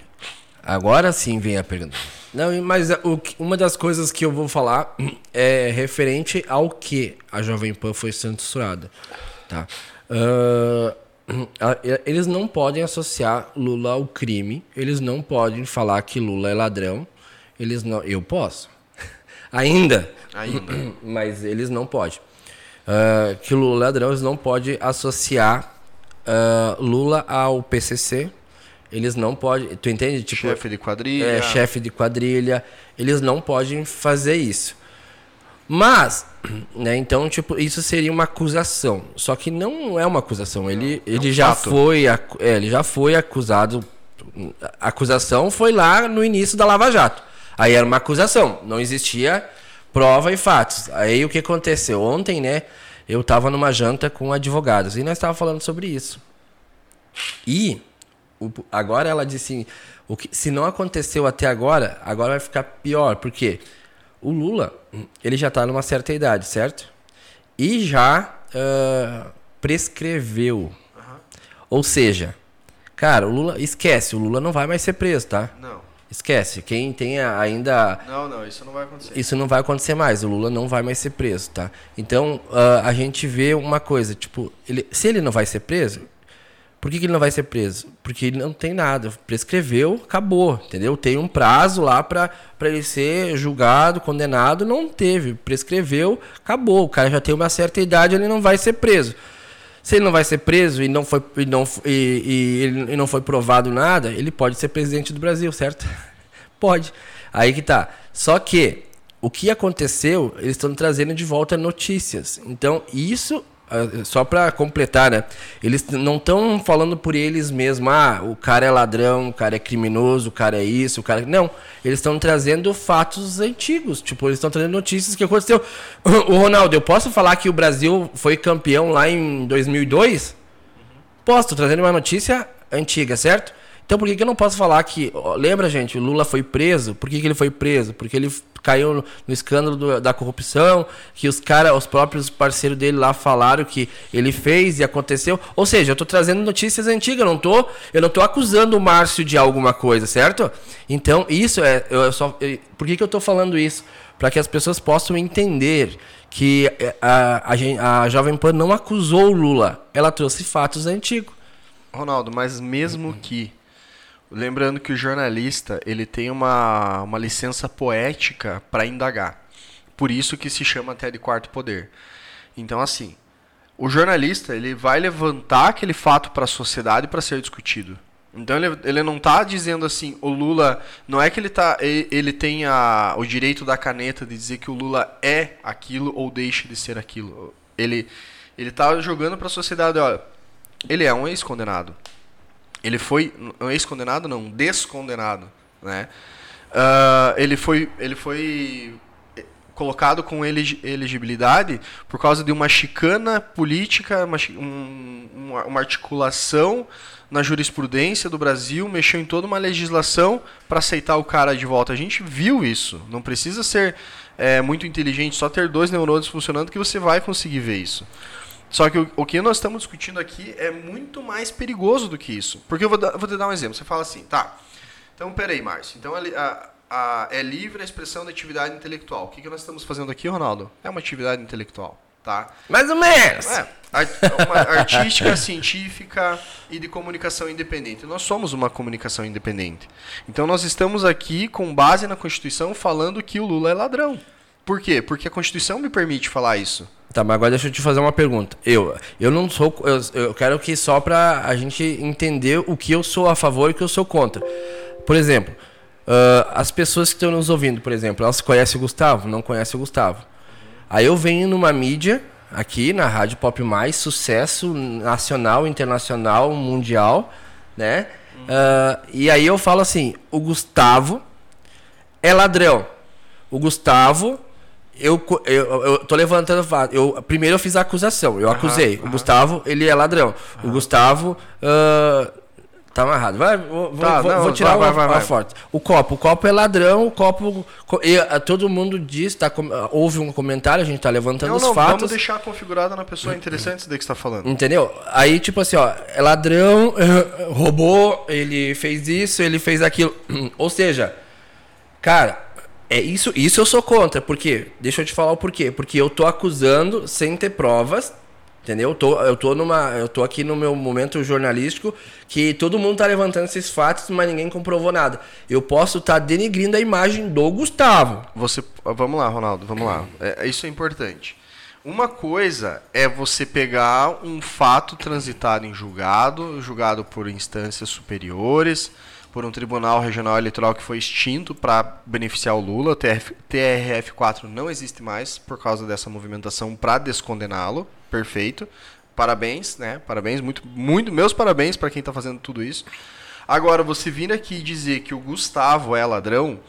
Agora sim vem a pergunta. Não, mas o, uma das coisas que eu vou falar é referente ao que a Jovem Pan foi censurada. Tá? Uh, eles não podem associar Lula ao crime, eles não podem falar que Lula é ladrão. Eles não, eu posso. Ainda. Ainda. Mas eles não podem uh, que Lula ladrão não pode associar uh, Lula ao PCC Eles não podem. Tu entende? Tipo, chefe de quadrilha. É, chefe de quadrilha. Eles não podem fazer isso. Mas, né, então, tipo, isso seria uma acusação. Só que não é uma acusação. Ele, ele é um já fato. foi. É, ele já foi acusado. A acusação foi lá no início da Lava Jato. Aí era uma acusação. Não existia prova e fatos. Aí o que aconteceu? Ontem, né? Eu tava numa janta com advogados e nós estávamos falando sobre isso. E o, agora ela disse o que, se não aconteceu até agora, agora vai ficar pior. Por quê? O Lula, ele já está numa certa idade, certo? E já uh, prescreveu. Uhum. Ou seja, cara, o Lula, esquece, o Lula não vai mais ser preso, tá? Não. Esquece. Quem tem ainda. Não, não, isso não vai acontecer. Isso não vai acontecer mais. O Lula não vai mais ser preso, tá? Então, uh, a gente vê uma coisa, tipo, ele, se ele não vai ser preso, por que, que, ele não vai ser preso? Porque ele não tem nada. Prescreveu, acabou, entendeu? Tem um prazo lá para ele ser julgado, condenado. Não teve. Prescreveu, acabou. O cara já tem uma certa idade, ele não vai ser preso. Se ele não vai ser preso e não foi, e não, e, e, e não foi provado nada, ele pode ser presidente do Brasil, certo? pode. Aí que tá. Só que o que aconteceu, eles estão trazendo de volta notícias. Então, isso só para completar, né? Eles não estão falando por eles mesmos, ah, o cara é ladrão, o cara é criminoso, o cara é isso, o cara. Não. Eles estão trazendo fatos antigos. Tipo, eles estão trazendo notícias que aconteceu. O Ronaldo, eu posso falar que o Brasil foi campeão lá em 2002? Posso, trazendo uma notícia antiga, certo? Então por que, que eu não posso falar que. Lembra, gente, o Lula foi preso? Por que, que ele foi preso? Porque ele caiu no, no escândalo do, da corrupção, que os caras, os próprios parceiros dele lá falaram que ele fez e aconteceu. Ou seja, eu estou trazendo notícias antigas, eu não tô, eu não tô acusando o Márcio de alguma coisa, certo? Então, isso é. Eu só, por que, que eu estou falando isso? Para que as pessoas possam entender que a, a, a Jovem Pan não acusou o Lula, ela trouxe fatos antigos. Ronaldo, mas mesmo que Lembrando que o jornalista ele tem uma, uma licença poética para indagar. Por isso que se chama até de quarto poder. Então, assim, o jornalista ele vai levantar aquele fato para a sociedade para ser discutido. Então ele, ele não está dizendo assim, o Lula. Não é que ele, tá, ele, ele tem a, o direito da caneta de dizer que o Lula é aquilo ou deixe de ser aquilo. Ele está jogando para a sociedade, olha, ele é um ex-condenado. Ele foi ex-condenado, não, descondenado, né? Uh, ele foi, ele foi colocado com elegibilidade por causa de uma chicana política, uma, um, uma articulação na jurisprudência do Brasil, mexeu em toda uma legislação para aceitar o cara de volta. A gente viu isso. Não precisa ser é, muito inteligente, só ter dois neurônios funcionando que você vai conseguir ver isso. Só que o, o, que nós estamos discutindo aqui é muito mais perigoso do que isso. Porque eu vou, dar, vou te dar um exemplo. Você fala assim, tá. Então, peraí, Márcio. Então, a, a, é livre a expressão da atividade intelectual. O que, que nós estamos fazendo aqui, Ronaldo? É uma atividade intelectual, tá? Mais ou menos. É, uma artística, científica e de comunicação independente. Nós somos uma comunicação independente. Então, nós estamos aqui com base na Constituição falando que o Lula é ladrão. Por quê? Porque a Constituição me permite falar isso. Tá, mas agora deixa eu te fazer uma pergunta. Eu, eu não sou. Eu, eu quero que só para a gente entender o que eu sou a favor e o que eu sou contra. Por exemplo, uh, as pessoas que estão nos ouvindo, por exemplo, elas conhecem o Gustavo? Não conhecem o Gustavo. Aí eu venho numa mídia, aqui na Rádio Pop Mais, sucesso nacional, internacional, mundial, né? Uh, e aí eu falo assim: o Gustavo é ladrão. O Gustavo eu, eu, eu tô levantando eu Primeiro eu fiz a acusação, eu acusei. O Gustavo, ele é ladrão. O Gustavo. Uh, tá amarrado. Vai, vou, tá, vou, não, vou tirar vai, uma, vai, vai, forte. O copo, o copo é ladrão, o copo. E, uh, todo mundo diz, tá, uh, houve um comentário, a gente tá levantando não, os não, fatos. Vamos deixar configurada na pessoa interessante isso daí que você tá falando. Entendeu? Aí, tipo assim, ó, é ladrão, roubou, ele fez isso, ele fez aquilo. Ou seja, cara é isso, isso eu sou contra, porque deixa eu te falar o porquê, porque eu tô acusando sem ter provas, entendeu? Eu tô, eu tô numa, eu tô aqui no meu momento jornalístico que todo mundo tá levantando esses fatos, mas ninguém comprovou nada. Eu posso estar tá a imagem do Gustavo. Você, vamos lá, Ronaldo, vamos lá. É, isso é importante. Uma coisa é você pegar um fato transitado em julgado, julgado por instâncias superiores, por um tribunal regional eleitoral que foi extinto para beneficiar o Lula. O TRF4 não existe mais por causa dessa movimentação para descondená-lo. Perfeito. Parabéns, né? Parabéns, muito, muito meus parabéns para quem está fazendo tudo isso. Agora, você vir aqui dizer que o Gustavo é ladrão,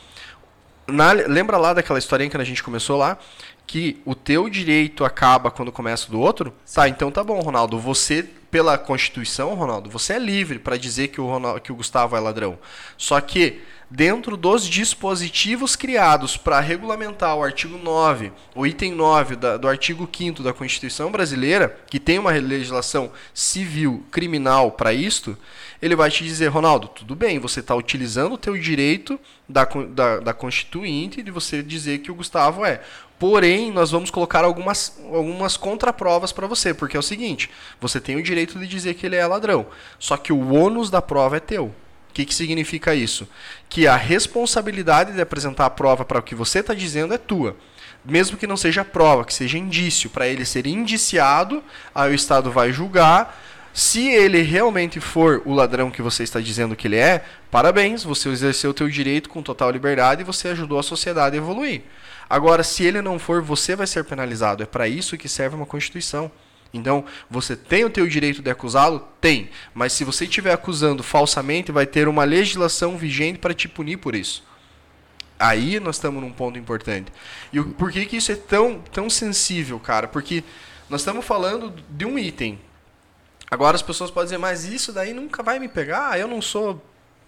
na, lembra lá daquela historinha que a gente começou lá? Que o teu direito acaba quando começa do outro? Tá, então tá bom, Ronaldo. Você, pela Constituição, Ronaldo, você é livre para dizer que o, Ronaldo, que o Gustavo é ladrão. Só que dentro dos dispositivos criados para regulamentar o artigo 9, o item 9 da, do artigo 5 da Constituição Brasileira, que tem uma legislação civil criminal para isto, ele vai te dizer, Ronaldo, tudo bem, você está utilizando o teu direito da, da, da Constituinte de você dizer que o Gustavo é. Porém, nós vamos colocar algumas, algumas contraprovas para você, porque é o seguinte: você tem o direito de dizer que ele é ladrão, só que o ônus da prova é teu. O que, que significa isso? Que a responsabilidade de apresentar a prova para o que você está dizendo é tua. Mesmo que não seja prova, que seja indício, para ele ser indiciado, aí o Estado vai julgar, se ele realmente for o ladrão que você está dizendo que ele é, parabéns, você exerceu o teu direito com total liberdade e você ajudou a sociedade a evoluir. Agora, se ele não for, você vai ser penalizado. É para isso que serve uma Constituição. Então, você tem o teu direito de acusá-lo? Tem. Mas se você estiver acusando falsamente, vai ter uma legislação vigente para te punir por isso. Aí nós estamos num ponto importante. E por que, que isso é tão, tão sensível, cara? Porque nós estamos falando de um item Agora as pessoas podem dizer, mas isso daí nunca vai me pegar, eu não sou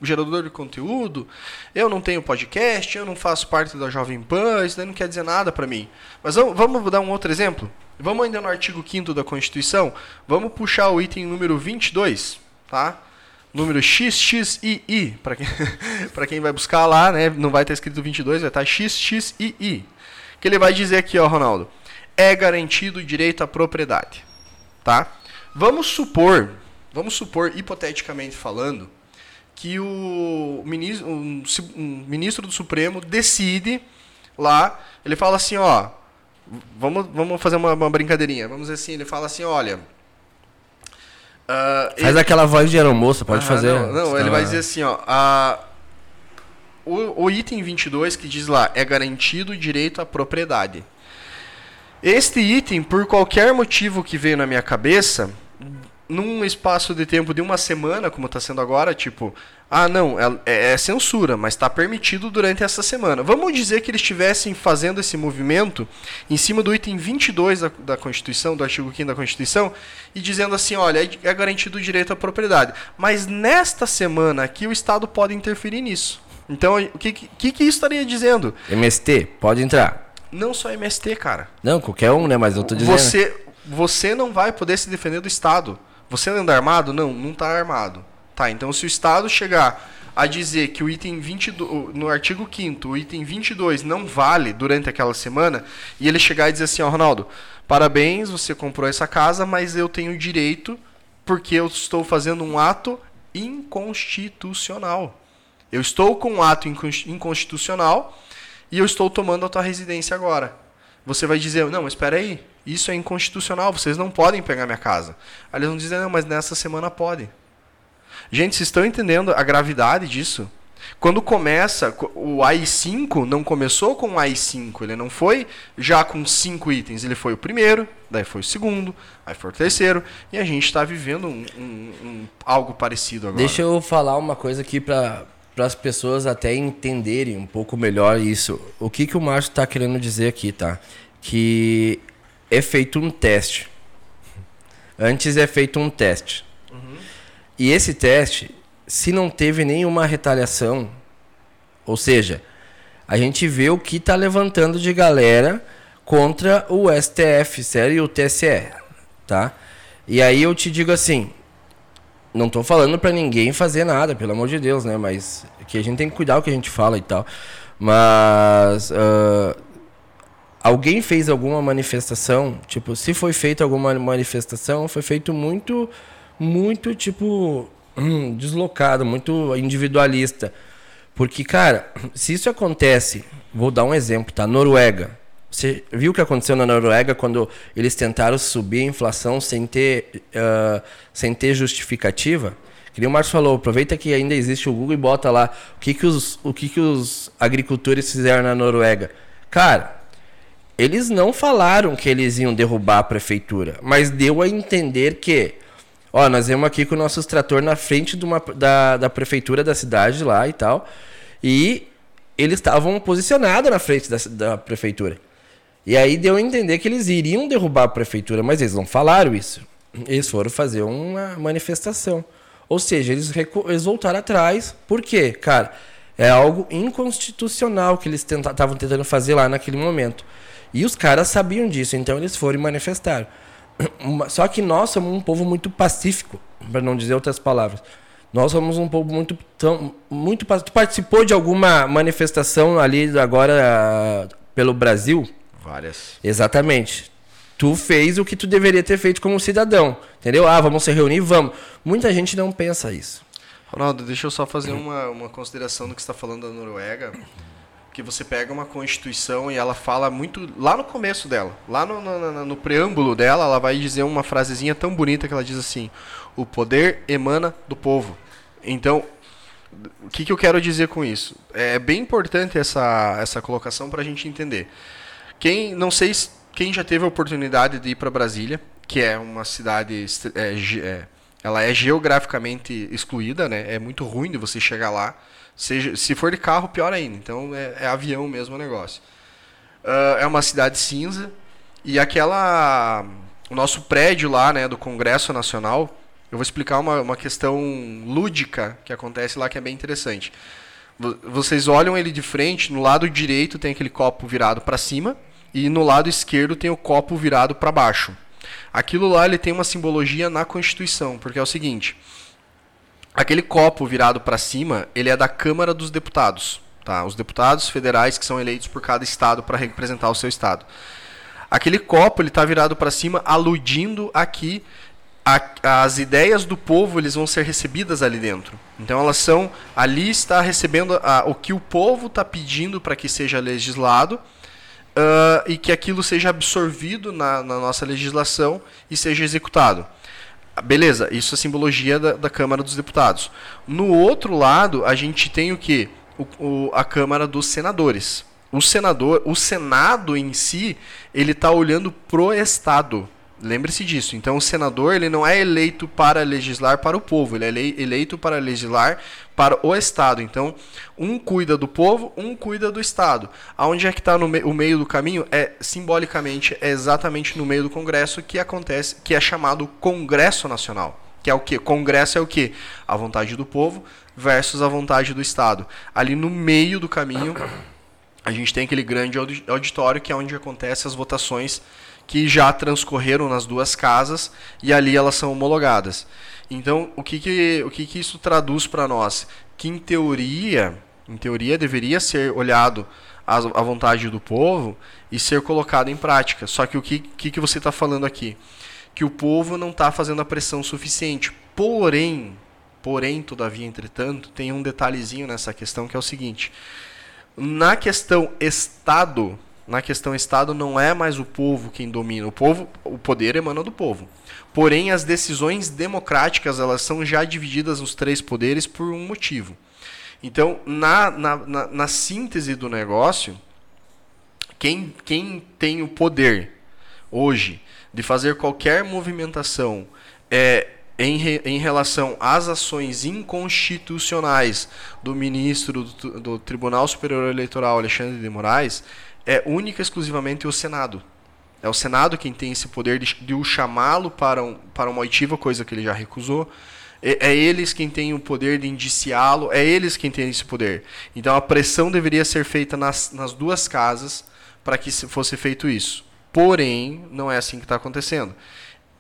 gerador de conteúdo, eu não tenho podcast, eu não faço parte da Jovem Pan, isso daí não quer dizer nada para mim. Mas vamos, vamos dar um outro exemplo? Vamos ainda no artigo 5 da Constituição, vamos puxar o item número 22, tá? Número XXII, para quem, quem vai buscar lá, né, não vai estar escrito 22, vai estar XXII. Que ele vai dizer aqui, ó, Ronaldo, é garantido o direito à propriedade, tá? Vamos supor, vamos supor, hipoteticamente falando, que o ministro, um, um ministro do Supremo decide lá, ele fala assim, ó, vamos, vamos fazer uma, uma brincadeirinha, vamos dizer assim, ele fala assim, olha... Uh, Faz ele... aquela voz de aeromoça, pode fazer. Não, não ele vai dizer assim, ó, a, o, o item 22 que diz lá, é garantido o direito à propriedade. Este item, por qualquer motivo que veio na minha cabeça, num espaço de tempo de uma semana, como está sendo agora, tipo, ah, não, é, é, é censura, mas está permitido durante essa semana. Vamos dizer que eles estivessem fazendo esse movimento em cima do item 22 da, da Constituição, do artigo 5 da Constituição, e dizendo assim: olha, é, é garantido o direito à propriedade. Mas nesta semana aqui o Estado pode interferir nisso. Então, o que, que, que isso estaria dizendo? MST, pode entrar. Não só MST, cara. Não, qualquer um, né? Mas eu tô dizendo. Você, você não vai poder se defender do Estado. Você anda armado? Não, não está armado. Tá, então se o Estado chegar a dizer que o item 22, no artigo 5 o item 22 não vale durante aquela semana, e ele chegar e dizer assim, ó, Ronaldo, parabéns, você comprou essa casa, mas eu tenho direito porque eu estou fazendo um ato inconstitucional. Eu estou com um ato inconstitucional e eu estou tomando a tua residência agora. Você vai dizer, não, espera aí, isso é inconstitucional, vocês não podem pegar minha casa. Aí eles vão dizer, não, mas nessa semana pode. Gente, vocês estão entendendo a gravidade disso? Quando começa, o AI5 não começou com o AI5, ele não foi já com cinco itens, ele foi o primeiro, daí foi o segundo, aí foi o terceiro, e a gente está vivendo um, um, um, algo parecido agora. Deixa eu falar uma coisa aqui para as pessoas até entenderem um pouco melhor isso. O que, que o Márcio está querendo dizer aqui, tá? Que é feito um teste. Antes é feito um teste. Uhum. E esse teste, se não teve nenhuma retaliação, ou seja, a gente vê o que está levantando de galera contra o STF, sério, e o TSE, tá? E aí eu te digo assim, não estou falando para ninguém fazer nada, pelo amor de Deus, né? Mas que a gente tem que cuidar o que a gente fala e tal. Mas uh, alguém fez alguma manifestação, tipo, se foi feita alguma manifestação, foi feito muito, muito, tipo, hum, deslocado, muito individualista. Porque, cara, se isso acontece, vou dar um exemplo, tá? Noruega. Você viu o que aconteceu na Noruega quando eles tentaram subir a inflação sem ter, uh, sem ter justificativa? Que nem o Marcos falou, aproveita que ainda existe o Google e bota lá o que, que, os, o que, que os agricultores fizeram na Noruega. Cara, eles não falaram que eles iam derrubar a prefeitura, mas deu a entender que, ó, nós vemos aqui com o nosso trator na frente de uma, da, da prefeitura da cidade lá e tal, e eles estavam posicionados na frente da, da prefeitura. E aí deu a entender que eles iriam derrubar a prefeitura, mas eles não falaram isso. Eles foram fazer uma manifestação. Ou seja, eles, eles voltaram atrás. Por quê? Cara, é algo inconstitucional que eles estavam tentando fazer lá naquele momento. E os caras sabiam disso, então eles foram e manifestaram. Só que nós somos um povo muito pacífico, para não dizer outras palavras. Nós somos um povo muito tão, muito Tu participou de alguma manifestação ali agora pelo Brasil? Várias. Exatamente tu fez o que tu deveria ter feito como cidadão. Entendeu? Ah, vamos se reunir, vamos. Muita gente não pensa isso. Ronaldo, deixa eu só fazer uma, uma consideração do que você está falando da Noruega. Que você pega uma constituição e ela fala muito. Lá no começo dela, lá no, no, no preâmbulo dela, ela vai dizer uma frasezinha tão bonita que ela diz assim: O poder emana do povo. Então, o que, que eu quero dizer com isso? É bem importante essa, essa colocação para a gente entender. Quem, não sei se quem já teve a oportunidade de ir para Brasília, que é uma cidade, é, é, ela é geograficamente excluída, né? É muito ruim de você chegar lá. Seja, se for de carro, pior ainda. Então é, é avião mesmo o negócio. Uh, é uma cidade cinza e aquela, o nosso prédio lá, né, do Congresso Nacional. Eu vou explicar uma, uma questão lúdica que acontece lá que é bem interessante. Vocês olham ele de frente, no lado direito tem aquele copo virado para cima e no lado esquerdo tem o copo virado para baixo. Aquilo lá ele tem uma simbologia na Constituição, porque é o seguinte: aquele copo virado para cima, ele é da Câmara dos Deputados, tá? Os deputados federais que são eleitos por cada estado para representar o seu estado. Aquele copo ele está virado para cima, aludindo aqui a, as ideias do povo eles vão ser recebidas ali dentro. Então elas são ali está recebendo a, o que o povo está pedindo para que seja legislado uh, e que aquilo seja absorvido na, na, nossa legislação e seja executado. Beleza, isso é simbologia da, da Câmara dos Deputados. No outro lado, a gente tem o que? A Câmara dos Senadores. O senador, o Senado em si, ele está olhando pro Estado. Lembre-se disso. Então, o senador ele não é eleito para legislar para o povo, ele é eleito para legislar para o Estado. Então, um cuida do povo, um cuida do Estado. Aonde é que está me o meio do caminho? É simbolicamente, é exatamente no meio do Congresso que acontece, que é chamado Congresso Nacional. Que é o que? Congresso é o que? A vontade do povo versus a vontade do Estado. Ali no meio do caminho, a gente tem aquele grande auditório que é onde acontecem as votações que já transcorreram nas duas casas e ali elas são homologadas. Então, o que, que, o que, que isso traduz para nós? Que em teoria, em teoria deveria ser olhado a, a vontade do povo e ser colocado em prática. Só que o que, que, que você está falando aqui? Que o povo não está fazendo a pressão suficiente. Porém, porém, todavia, entretanto, tem um detalhezinho nessa questão que é o seguinte: na questão Estado, na questão Estado não é mais o povo quem domina. O povo, o poder emana do povo. Porém, as decisões democráticas elas são já divididas nos três poderes por um motivo. Então, na, na, na, na síntese do negócio, quem, quem tem o poder hoje de fazer qualquer movimentação é, em, re, em relação às ações inconstitucionais do ministro do, do Tribunal Superior Eleitoral, Alexandre de Moraes, é única e exclusivamente o Senado. É o Senado quem tem esse poder de, de o chamá-lo para, um, para uma oitiva, coisa que ele já recusou. É, é eles quem tem o poder de indiciá-lo, é eles quem tem esse poder. Então a pressão deveria ser feita nas, nas duas casas para que fosse feito isso. Porém, não é assim que está acontecendo.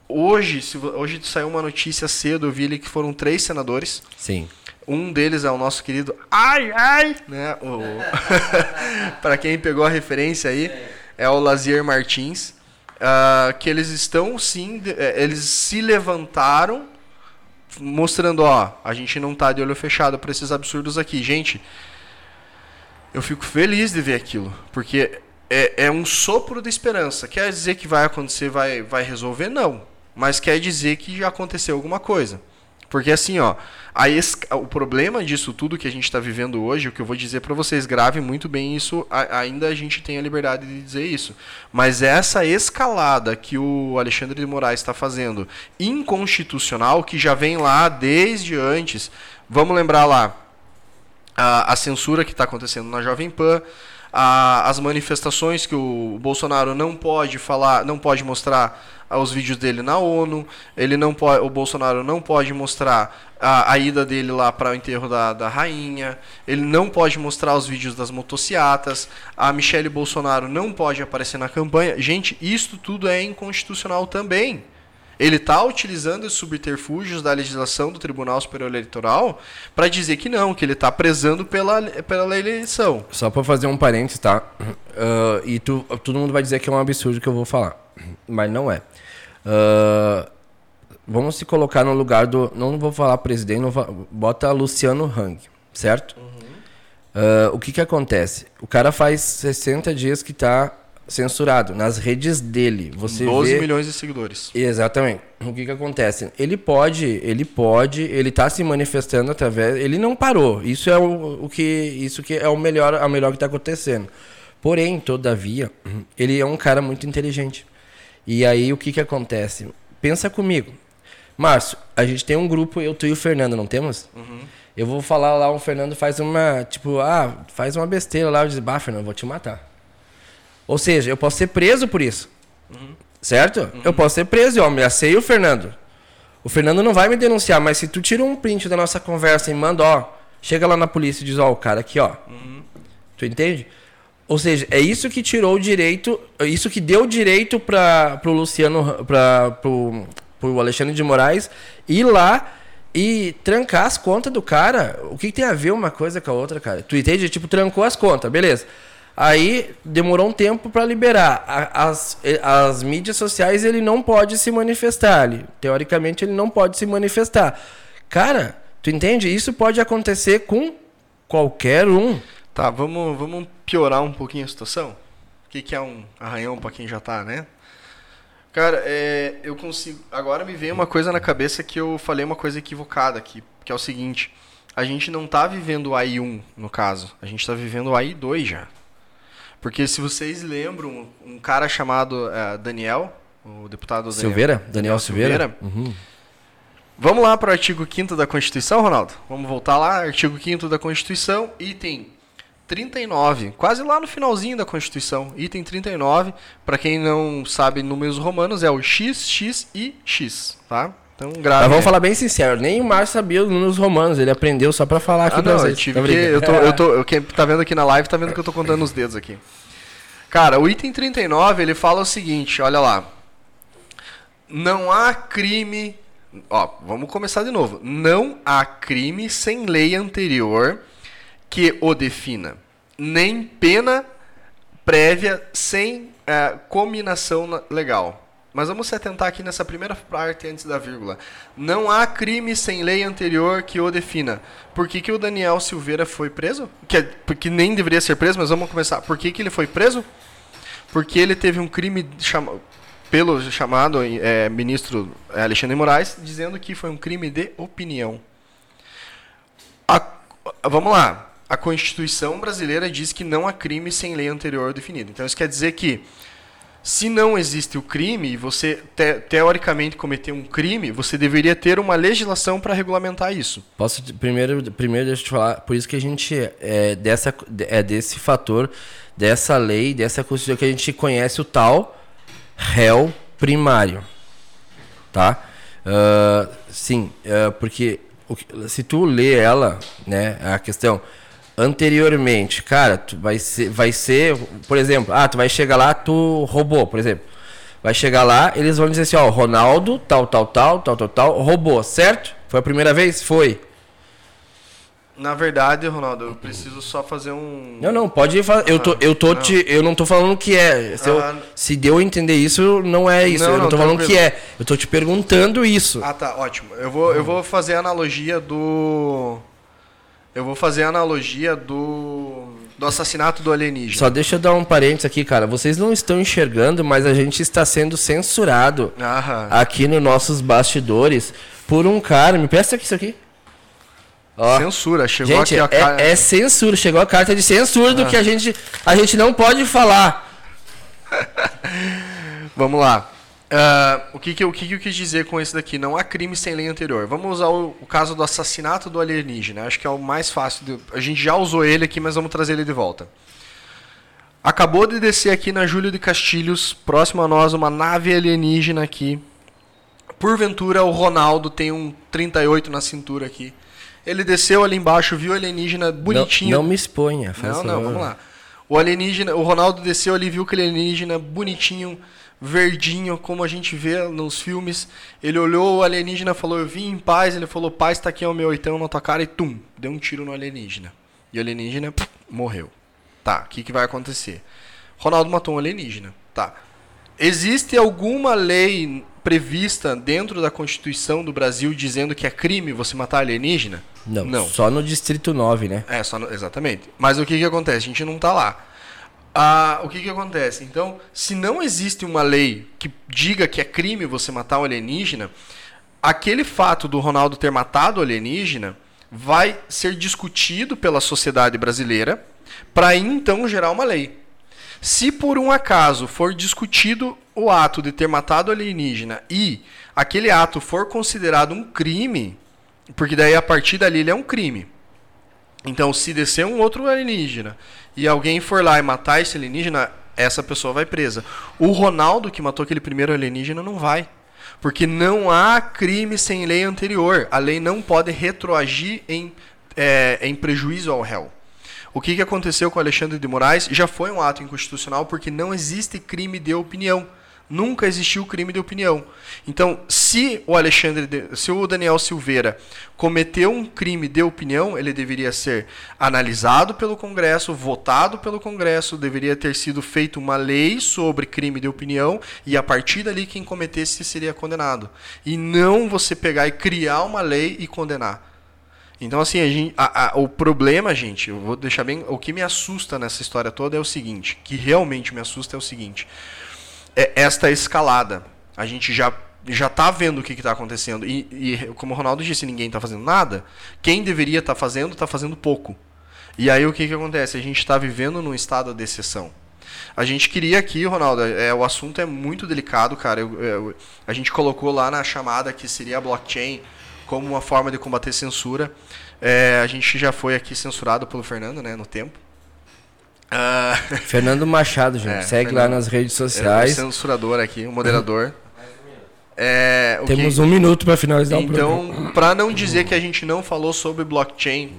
Hoje, se, hoje saiu uma notícia cedo, eu vi ali que foram três senadores. Sim um deles é o nosso querido Ai Ai, né? O... para quem pegou a referência aí, é o Lazier Martins, uh, que eles estão sim, é, eles se levantaram mostrando, ó, a gente não tá de olho fechado para esses absurdos aqui, gente. Eu fico feliz de ver aquilo, porque é, é um sopro de esperança. Quer dizer que vai acontecer, vai, vai resolver? Não. Mas quer dizer que já aconteceu alguma coisa. Porque assim, ó, a o problema disso tudo que a gente está vivendo hoje, o que eu vou dizer para vocês, grave muito bem isso, a, ainda a gente tem a liberdade de dizer isso. Mas essa escalada que o Alexandre de Moraes está fazendo, inconstitucional, que já vem lá desde antes, vamos lembrar lá, a, a censura que está acontecendo na Jovem Pan, a, as manifestações que o Bolsonaro não pode falar, não pode mostrar os vídeos dele na ONU, ele não pode, o Bolsonaro não pode mostrar a, a ida dele lá para o enterro da, da rainha, ele não pode mostrar os vídeos das motociatas, a Michelle Bolsonaro não pode aparecer na campanha. Gente, isso tudo é inconstitucional também. Ele está utilizando os subterfúgios da legislação do Tribunal Superior Eleitoral para dizer que não, que ele está prezando pela, pela eleição. Só para fazer um parênteses, tá? Uh, e tu, todo mundo vai dizer que é um absurdo que eu vou falar, mas não é. Uh, vamos se colocar no lugar do. Não vou falar presidente, não vou, bota Luciano Hang, certo? Uhum. Uh, o que, que acontece? O cara faz 60 dias que está censurado nas redes dele. Você 12 vê... milhões de seguidores. Exatamente. O que que acontece? Ele pode, ele pode, ele está se manifestando através, ele não parou. Isso é o, o que, isso que é o melhor, a melhor que está acontecendo. Porém, todavia, ele é um cara muito inteligente. E aí o que que acontece? Pensa comigo. Márcio, a gente tem um grupo, eu, tu e o Fernando, não temos? Uhum. Eu vou falar lá, o Fernando faz uma, tipo, ah, faz uma besteira lá, eu digo, bah, Fernando, vou te matar. Ou seja, eu posso ser preso por isso. Uhum. Certo? Uhum. Eu posso ser preso, eu ameacei o Fernando. O Fernando não vai me denunciar, mas se tu tira um print da nossa conversa e manda, ó, chega lá na polícia e diz, ó, o cara aqui, ó. Uhum. Tu entende? Ou seja, é isso que tirou o direito, é isso que deu o direito para pro Luciano, para pro, pro Alexandre de Moraes ir lá e trancar as contas do cara. O que, que, tem a ver uma coisa com a outra, cara? Tu entende? Tipo, trancou as contas, beleza. Aí demorou um tempo para liberar. As, as mídias sociais ele não pode se manifestar. ali. teoricamente ele não pode se manifestar. Cara, tu entende? Isso pode acontecer com qualquer um. Tá, vamos, vamos piorar um pouquinho a situação. O que, que é um arranhão para quem já tá, né? Cara, é, eu consigo. Agora me veio uma coisa na cabeça que eu falei uma coisa equivocada aqui, que é o seguinte: a gente não tá vivendo o AI1 no caso, a gente tá vivendo o AI2 já. Porque se vocês lembram, um cara chamado uh, Daniel, o deputado Daniel, Silveira? Daniel, Daniel Silveira? Silveira uhum. Vamos lá para o artigo 5 da Constituição, Ronaldo? Vamos voltar lá, artigo 5 da Constituição, item 39, quase lá no finalzinho da Constituição, item 39, para quem não sabe números romanos, é o X, X e X, tá? Então, grave. Mas vamos falar bem sincero, nem o Márcio sabia os números romanos, ele aprendeu só para falar aqui ah, não, eu tive tá que, eu tô, eu tô, eu, quem tá vendo aqui na live tá vendo que eu tô contando os dedos aqui. Cara, o item 39, ele fala o seguinte, olha lá. Não há crime, ó, vamos começar de novo. Não há crime sem lei anterior que o defina, nem pena prévia sem uh, combinação legal. Mas vamos se atentar aqui nessa primeira parte antes da vírgula. Não há crime sem lei anterior que o defina. Por que, que o Daniel Silveira foi preso? Que, porque nem deveria ser preso, mas vamos começar. Por que, que ele foi preso? Porque ele teve um crime pelo chamado é, ministro Alexandre Moraes, dizendo que foi um crime de opinião. A, vamos lá. A Constituição brasileira diz que não há crime sem lei anterior definida. Então isso quer dizer que se não existe o crime e você te, teoricamente cometer um crime, você deveria ter uma legislação para regulamentar isso. Posso primeiro, primeiro deixa eu te falar, por isso que a gente é dessa é desse fator, dessa lei, dessa constituição que a gente conhece o tal réu primário, tá? Uh, sim, uh, porque se tu lê ela, né, a questão anteriormente, cara, tu vai ser, vai ser, por exemplo, ah, tu vai chegar lá, tu roubou, por exemplo. Vai chegar lá, eles vão dizer assim, ó, Ronaldo, tal, tal, tal, tal, tal, tal, roubou, certo? Foi a primeira vez? Foi. Na verdade, Ronaldo, eu preciso só fazer um. Não, não, pode fazer. Eu tô, eu tô não. te, eu não tô falando que é. Se, ah, eu, se deu entender isso, não é isso. Não, eu não, não tô falando que é. Eu tô te perguntando isso. Ah, tá, ótimo. Eu vou, eu vou fazer a analogia do eu vou fazer a analogia do, do assassinato do alienígena. Só deixa eu dar um parênteses aqui, cara. Vocês não estão enxergando, mas a gente está sendo censurado Aham. aqui nos nossos bastidores por um cara. Me presta aqui isso aqui. Ó. Censura, chegou Gente, aqui a é, cara. é censura. Chegou a carta de censura Ah. do que a gente, a gente não pode falar. Vamos lá. Ah, o que, que, eu- o que, que eu quis dizer com esse daqui? Não há crime sem lei anterior. Vamos usar o, o caso do assassinato do alienígena. Acho que é o mais fácil. de- a gente já usou ele aqui, mas vamos trazer ele de volta. Acabou de descer aqui na Júlio de Castilhos, próximo a nós, uma nave alienígena aqui. Porventura, o Ronaldo tem um 38 na cintura aqui. Ele desceu ali embaixo, viu o alienígena Não, bonitinho. não me exponha. faz Não, não, favor. vamos lá. O alienígena, o Ronaldo desceu ali, viu aquele alienígena bonitinho, verdinho, como a gente vê nos filmes. Ele olhou o alienígena, falou: "Eu vim em paz". Ele falou: "Paz tá aqui ao meu oitão na tua cara" e tum, deu um tiro no alienígena. E o alienígena pff, morreu. Tá, o que que vai acontecer? Ronaldo matou um alienígena. Tá. Existe alguma lei prevista dentro da Constituição do Brasil dizendo que é crime você matar alienígena? Não, Não. só no Distrito 9, né? É, só no- exatamente. Mas o que, que acontece? A gente não tá lá. Ah, o que, que acontece? Então, se não existe uma lei que diga que é crime você matar um alienígena, aquele fato do Ronaldo ter matado o alienígena vai ser discutido pela sociedade brasileira para então gerar uma lei. Se por um acaso for discutido o ato de ter matado o alienígena e aquele ato for considerado um crime, porque daí a partir dali ele é um crime. Então, se descer um outro alienígena e alguém for lá e matar esse alienígena, essa pessoa vai presa. O Ronaldo que matou aquele primeiro alienígena não vai. Porque não há crime sem lei anterior. A lei não pode retroagir em, é, em prejuízo ao réu. O que, aconteceu com Alexandre de Moraes já foi um ato inconstitucional porque não existe crime de opinião. Nunca existiu crime de opinião. Então, se o Alexandre, se o Daniel Silveira cometeu um crime de opinião, ele deveria ser analisado pelo Congresso, votado pelo Congresso, deveria ter sido feita uma lei sobre crime de opinião e a partir dali quem cometesse seria condenado. E não você pegar e criar uma lei e condenar. Então, assim, a gente, a- a- o problema, gente, eu vou deixar bem. O que me assusta nessa história toda é o seguinte: que realmente me assusta é o seguinte. É esta escalada. A gente já, já tá vendo o que está acontecendo. E, e, como o Ronaldo disse, ninguém está fazendo nada. Quem deveria estar fazendo, está fazendo pouco. E aí o que, que acontece? A gente está vivendo num estado de exceção. A gente queria aqui, Ronaldo, é, o assunto é muito delicado, cara. Eu- eu- a gente colocou lá na chamada que seria a blockchain como uma forma de combater censura. É, a gente já foi aqui censurado pelo Fernando, né, no tempo. Ah, Fernando Machado, gente. É, Segue Fernando. lá nas redes é o sociais. censurador aqui, o moderador. É, o Temos que- um minuto para finalizar o programa. Então, para não dizer que a gente não falou sobre blockchain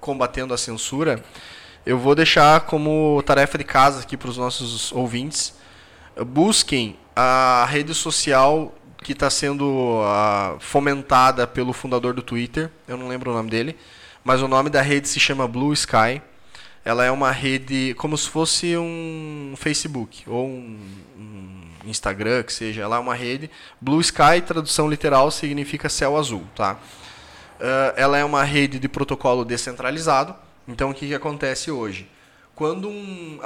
combatendo a censura, eu vou deixar como tarefa de casa aqui para os nossos ouvintes. Busquem a rede social que está sendo ah, fomentada pelo fundador do Twitter, eu não lembro o nome dele, mas o nome da rede se chama Blue Sky. Ela é uma rede como se fosse um Facebook ou um, um Instagram, que seja. Ela é uma rede. Blue Sky, tradução literal, significa céu azul, tá? Ah, ela é uma rede de protocolo descentralizado. Então, o que, que acontece hoje? Quando um-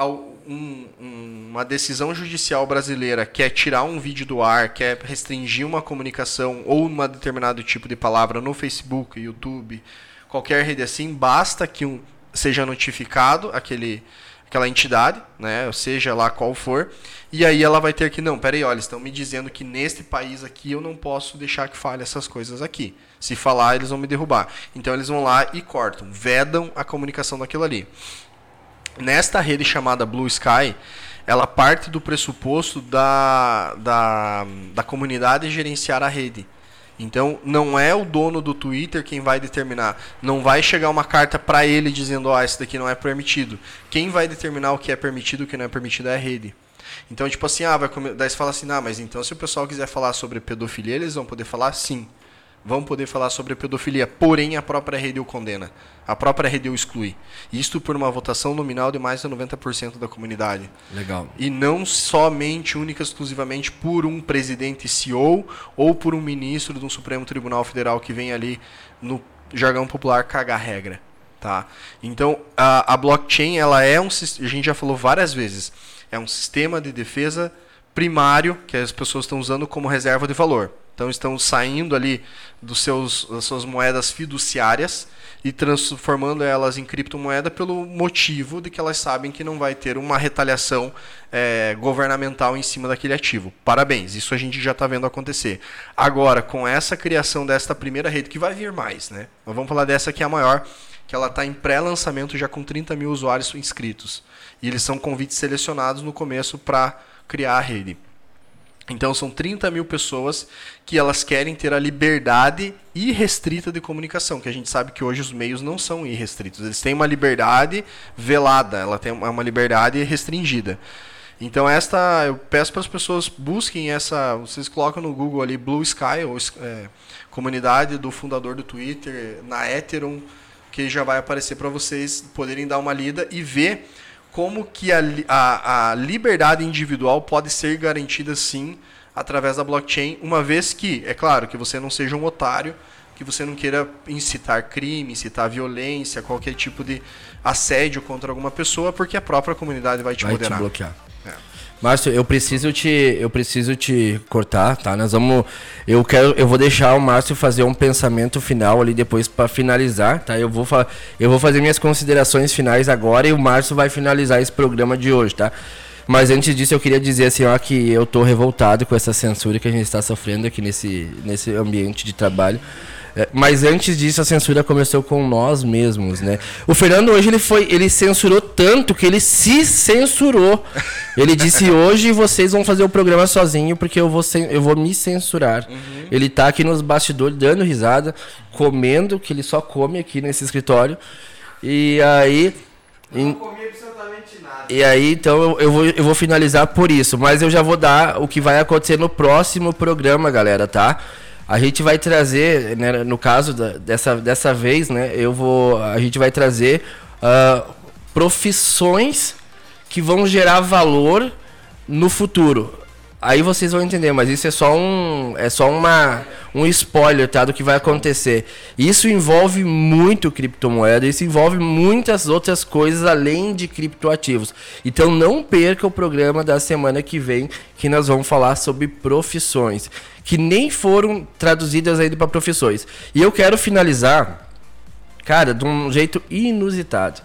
um- uma decisão judicial brasileira quer tirar um vídeo do ar, quer restringir uma comunicação ou um determinado tipo de palavra no Facebook, YouTube, qualquer rede assim, basta que um, seja notificado aquele, aquela entidade, né, seja lá qual for, e aí ela vai ter que, não, peraí, olha, estão me dizendo que neste país aqui eu não posso deixar que fale essas coisas aqui. Se falar, eles vão me derrubar. Então eles vão lá e cortam, vedam a comunicação daquilo ali. Nesta rede chamada Blue Sky, ela parte do pressuposto da, da, da comunidade gerenciar a rede. Então, não é o dono do Twitter quem vai determinar. Não vai chegar uma carta para ele dizendo: Ó, oh, esse daqui não é permitido. Quem vai determinar o que é permitido e o que não é permitido é a rede. Então, tipo assim, ah, vai come... daí você fala assim: ah, mas então se o pessoal quiser falar sobre pedofilia, eles vão poder falar sim. Vão poder falar sobre pedofilia, porém a própria rede o condena. A própria rede o exclui. Isto por uma votação nominal de mais de 90% da comunidade. Legal. E não somente, única e exclusivamente por um presidente CEO ou por um ministro de um Supremo Tribunal Federal que vem ali, no jargão popular, cagar regra. tá? Então, a, a blockchain, ela é um, a gente já falou várias vezes, é um sistema de defesa primário que as pessoas estão usando como reserva de valor. Então estão saindo ali dos seus, das suas moedas fiduciárias e transformando elas em criptomoeda pelo motivo de que elas sabem que não vai ter uma retaliação é, governamental em cima daquele ativo. Parabéns, isso a gente já está vendo acontecer. Agora, com essa criação desta primeira rede, que vai vir mais, né? Nós vamos falar dessa que é a maior, que ela está em pré-lançamento já com 30 mil usuários inscritos. E eles são convites selecionados no começo para criar a rede. Então são 30 mil pessoas que elas querem ter a liberdade irrestrita de comunicação, que a gente sabe que hoje os meios não são irrestritos. Eles têm uma liberdade velada, ela tem uma liberdade restringida. Então esta, eu peço para as pessoas busquem essa, vocês colocam no Google ali Blue Sky ou é, comunidade do fundador do Twitter na Ethereum, que já vai aparecer para vocês poderem dar uma lida e ver como que a, a, a liberdade individual pode ser garantida sim através da blockchain, uma vez que, é claro, que você não seja um otário, que você não queira incitar crime, incitar violência, qualquer tipo de assédio contra alguma pessoa, porque a própria comunidade vai te vai moderar. Te bloquear. Márcio, eu preciso te, eu preciso te cortar, tá? Nós vamos, eu quero, eu vou deixar o Márcio fazer um pensamento final ali depois para finalizar, tá? Eu vou, eu vou fazer minhas considerações finais agora e o Márcio vai finalizar esse programa de hoje, tá? Mas antes disso eu queria dizer assim, ó, que eu tô revoltado com essa censura que a gente está sofrendo aqui nesse, nesse ambiente de trabalho. É, mas antes disso a censura começou com nós mesmos, né? O Fernando hoje ele foi, ele censurou tanto que ele se censurou. Ele disse hoje vocês vão fazer o programa sozinho porque eu vou, eu vou me censurar. Uhum. Ele tá aqui nos bastidores dando risada, comendo que ele só come aqui nesse escritório. E aí não comi absolutamente nada. E aí, então, eu, eu, vou, eu vou finalizar por isso. Mas eu já vou dar o que vai acontecer no próximo programa, galera, tá? A gente vai trazer, né, no caso da, dessa, dessa vez, né, eu vou, a gente vai trazer uh, profissões que vão gerar valor no futuro. Aí vocês vão entender, mas isso é só um é só uma um spoiler, tá, do que vai acontecer. Isso envolve muito criptomoeda, isso envolve muitas outras coisas além de criptoativos. Então não perca o programa da semana que vem, que nós vamos falar sobre profissões, que nem foram traduzidas ainda para profissões. E eu quero finalizar, cara, de um jeito inusitado.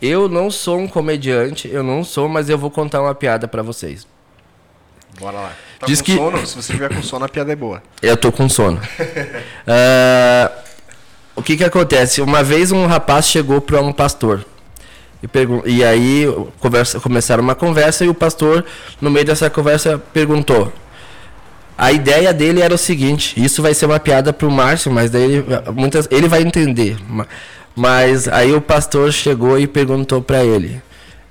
Eu não sou um comediante, eu não sou, mas eu vou contar uma piada para vocês. Bora lá. Tá Diz com que... sono? Se você tiver com sono, a piada é boa. Eu tô com sono. uh, o que que acontece? Uma vez um rapaz chegou para um pastor. E, pergun e aí conversa, começaram uma conversa e o pastor, no meio dessa conversa, perguntou. A ideia dele era o seguinte, isso vai ser uma piada pro Márcio, mas daí ele, muitas, ele vai entender. Mas aí o pastor chegou e perguntou para ele.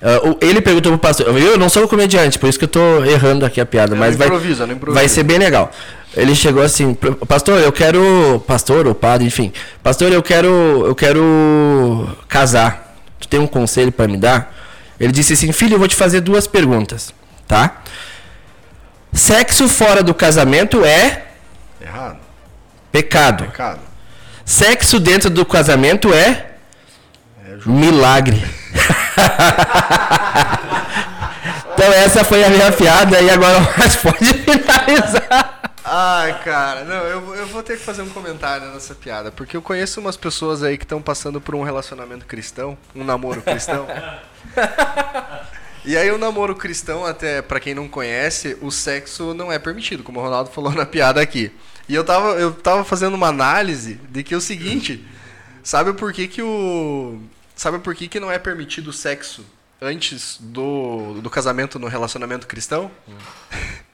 Uh, ele perguntou pro pastor, eu não sou um comediante, por isso que eu tô errando aqui a piada, Eu mas não vai, improvisa, não improvisa. vai ser bem legal. Ele chegou assim, pastor, eu quero, pastor ou padre, enfim, pastor, eu quero, eu quero casar. Tu tem um conselho para me dar? Ele disse assim, filho, eu vou te fazer duas perguntas, tá? Sexo fora do casamento é Errado. pecado. Pecado. Sexo dentro do casamento é milagre. então essa foi a minha piada e agora mais pode finalizar. Ai, cara, não, eu, eu vou ter que fazer um comentário nessa piada, porque eu conheço umas pessoas aí que estão passando por um relacionamento cristão, um namoro cristão. E aí o namoro cristão, até para quem não conhece, o sexo não é permitido, como o Ronaldo falou na piada aqui. E eu tava, eu tava fazendo uma análise de que é o seguinte, sabe por que, que o Sabe por que, que não é permitido o sexo antes do, do casamento no relacionamento cristão? Hum.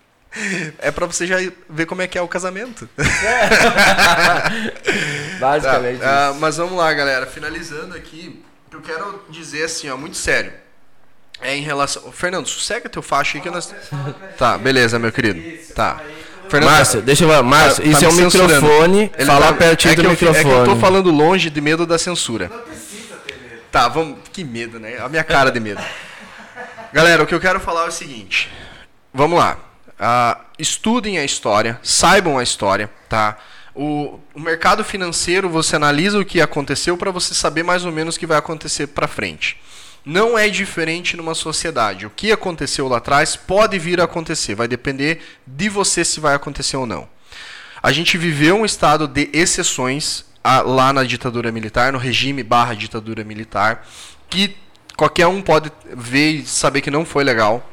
É pra você já ver como é que é o casamento. É. Basicamente. Tá. Uh, mas vamos lá, galera. Finalizando aqui, eu quero dizer assim, ó, muito sério. É em relação. Fernando, sossega teu faixa aí que nós. Tá, beleza, meu querido. Tá. Fernando, Márcio, deixa eu ver. Márcio, tá, isso tá é um microfone. Ele Fala tá, pertinho é do eu, microfone. É que eu tô falando longe de medo da censura. Não precisa. Tá, vamos. Que medo, né? A minha cara de medo. Galera, o que eu quero falar é o seguinte. Vamos lá. Uh, estudem a história, saibam a história, tá? O, o mercado financeiro, você analisa o que aconteceu para você saber mais ou menos o que vai acontecer para frente. Não é diferente numa sociedade. O que aconteceu lá atrás pode vir a acontecer, vai depender de você se vai acontecer ou não. A gente viveu um estado de exceções a, lá na ditadura militar, no regime barra ditadura militar, que qualquer um pode ver e saber que não foi legal.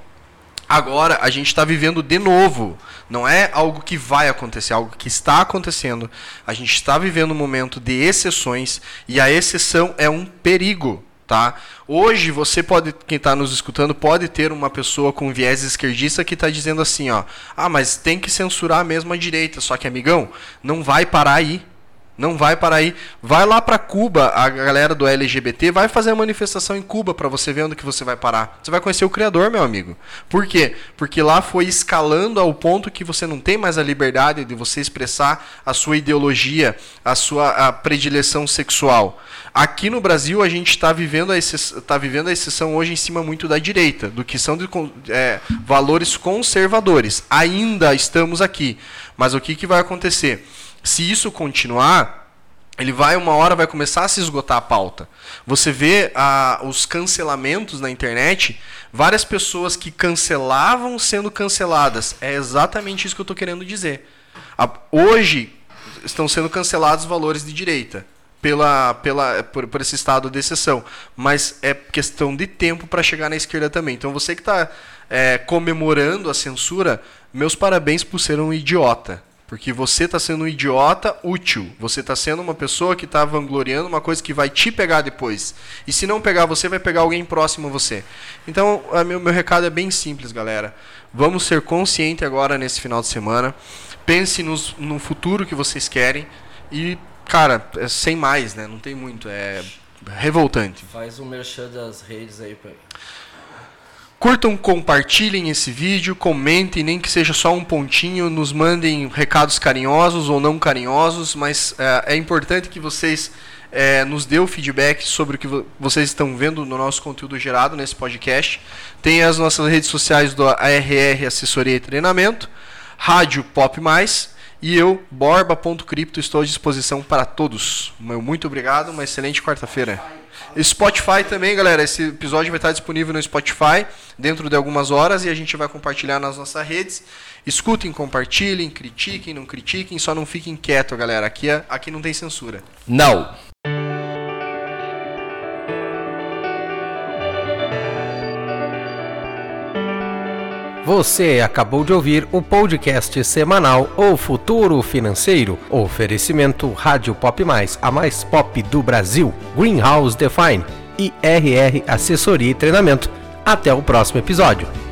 Agora a gente está vivendo de novo. Não é algo que vai acontecer, é algo que está acontecendo. A gente está vivendo um momento de exceções e a exceção é um perigo. Tá? Hoje você pode, quem está nos escutando, pode ter uma pessoa com viés esquerdista que está dizendo assim, ó, ah, mas tem que censurar mesmo a direita. Só que, amigão, não vai parar aí. Não vai para aí. Vai lá para Cuba, a galera do LGBT vai fazer a manifestação em Cuba para você ver onde que você vai parar. Você vai conhecer o criador, meu amigo. Por quê? Porque lá foi escalando ao ponto que você não tem mais a liberdade de você expressar a sua ideologia, a sua a predileção sexual. Aqui no Brasil a gente está vivendo, a tá vivendo a exceção hoje em cima muito da direita, do que são de, é, valores conservadores. Ainda estamos aqui. Mas o que, que vai acontecer? Se isso continuar, ele vai uma hora vai começar a se esgotar a pauta. Você vê ah, os cancelamentos na internet, várias pessoas que cancelavam sendo canceladas. É exatamente isso que eu estou querendo dizer. hoje estão sendo cancelados valores de direita pela, pela, por, por esse estado de exceção, mas é questão de tempo para chegar na esquerda também. Então você que está é, comemorando a censura, meus parabéns por ser um idiota. Porque você está sendo um idiota útil. Você está sendo uma pessoa que está vangloriando uma coisa que vai te pegar depois. E se não pegar você, vai pegar alguém próximo a você. Então, a meu, meu recado é bem simples, galera. Vamos ser conscientes agora nesse final de semana. Pense nos, no futuro que vocês querem. E, cara, é sem mais, né? Não tem muito. É revoltante. Faz um merchan das redes aí pra... Curtam, compartilhem esse vídeo, comentem, nem que seja só um pontinho, nos mandem recados carinhosos ou não carinhosos, mas é, é importante que vocês é, nos dê o feedback sobre o que vocês estão vendo no nosso conteúdo gerado nesse podcast. Tem as nossas redes sociais do ARR Assessoria e Treinamento, Rádio Pop Mais e eu, Borba.cripto, estou à disposição para todos. Muito obrigado, uma excelente quarta-feira. Spotify também, galera. Esse episódio vai estar disponível no Spotify dentro de algumas horas e a gente vai compartilhar nas nossas redes. Escutem, compartilhem, critiquem, não critiquem, só não fiquem quietos, galera. Aqui, é, aqui não tem censura. Não. Você acabou de ouvir o podcast semanal O Futuro Financeiro. Oferecimento Rádio Pop Mais, a mais pop do Brasil. Greenhouse Define e RR Assessoria e Treinamento. Até o próximo episódio.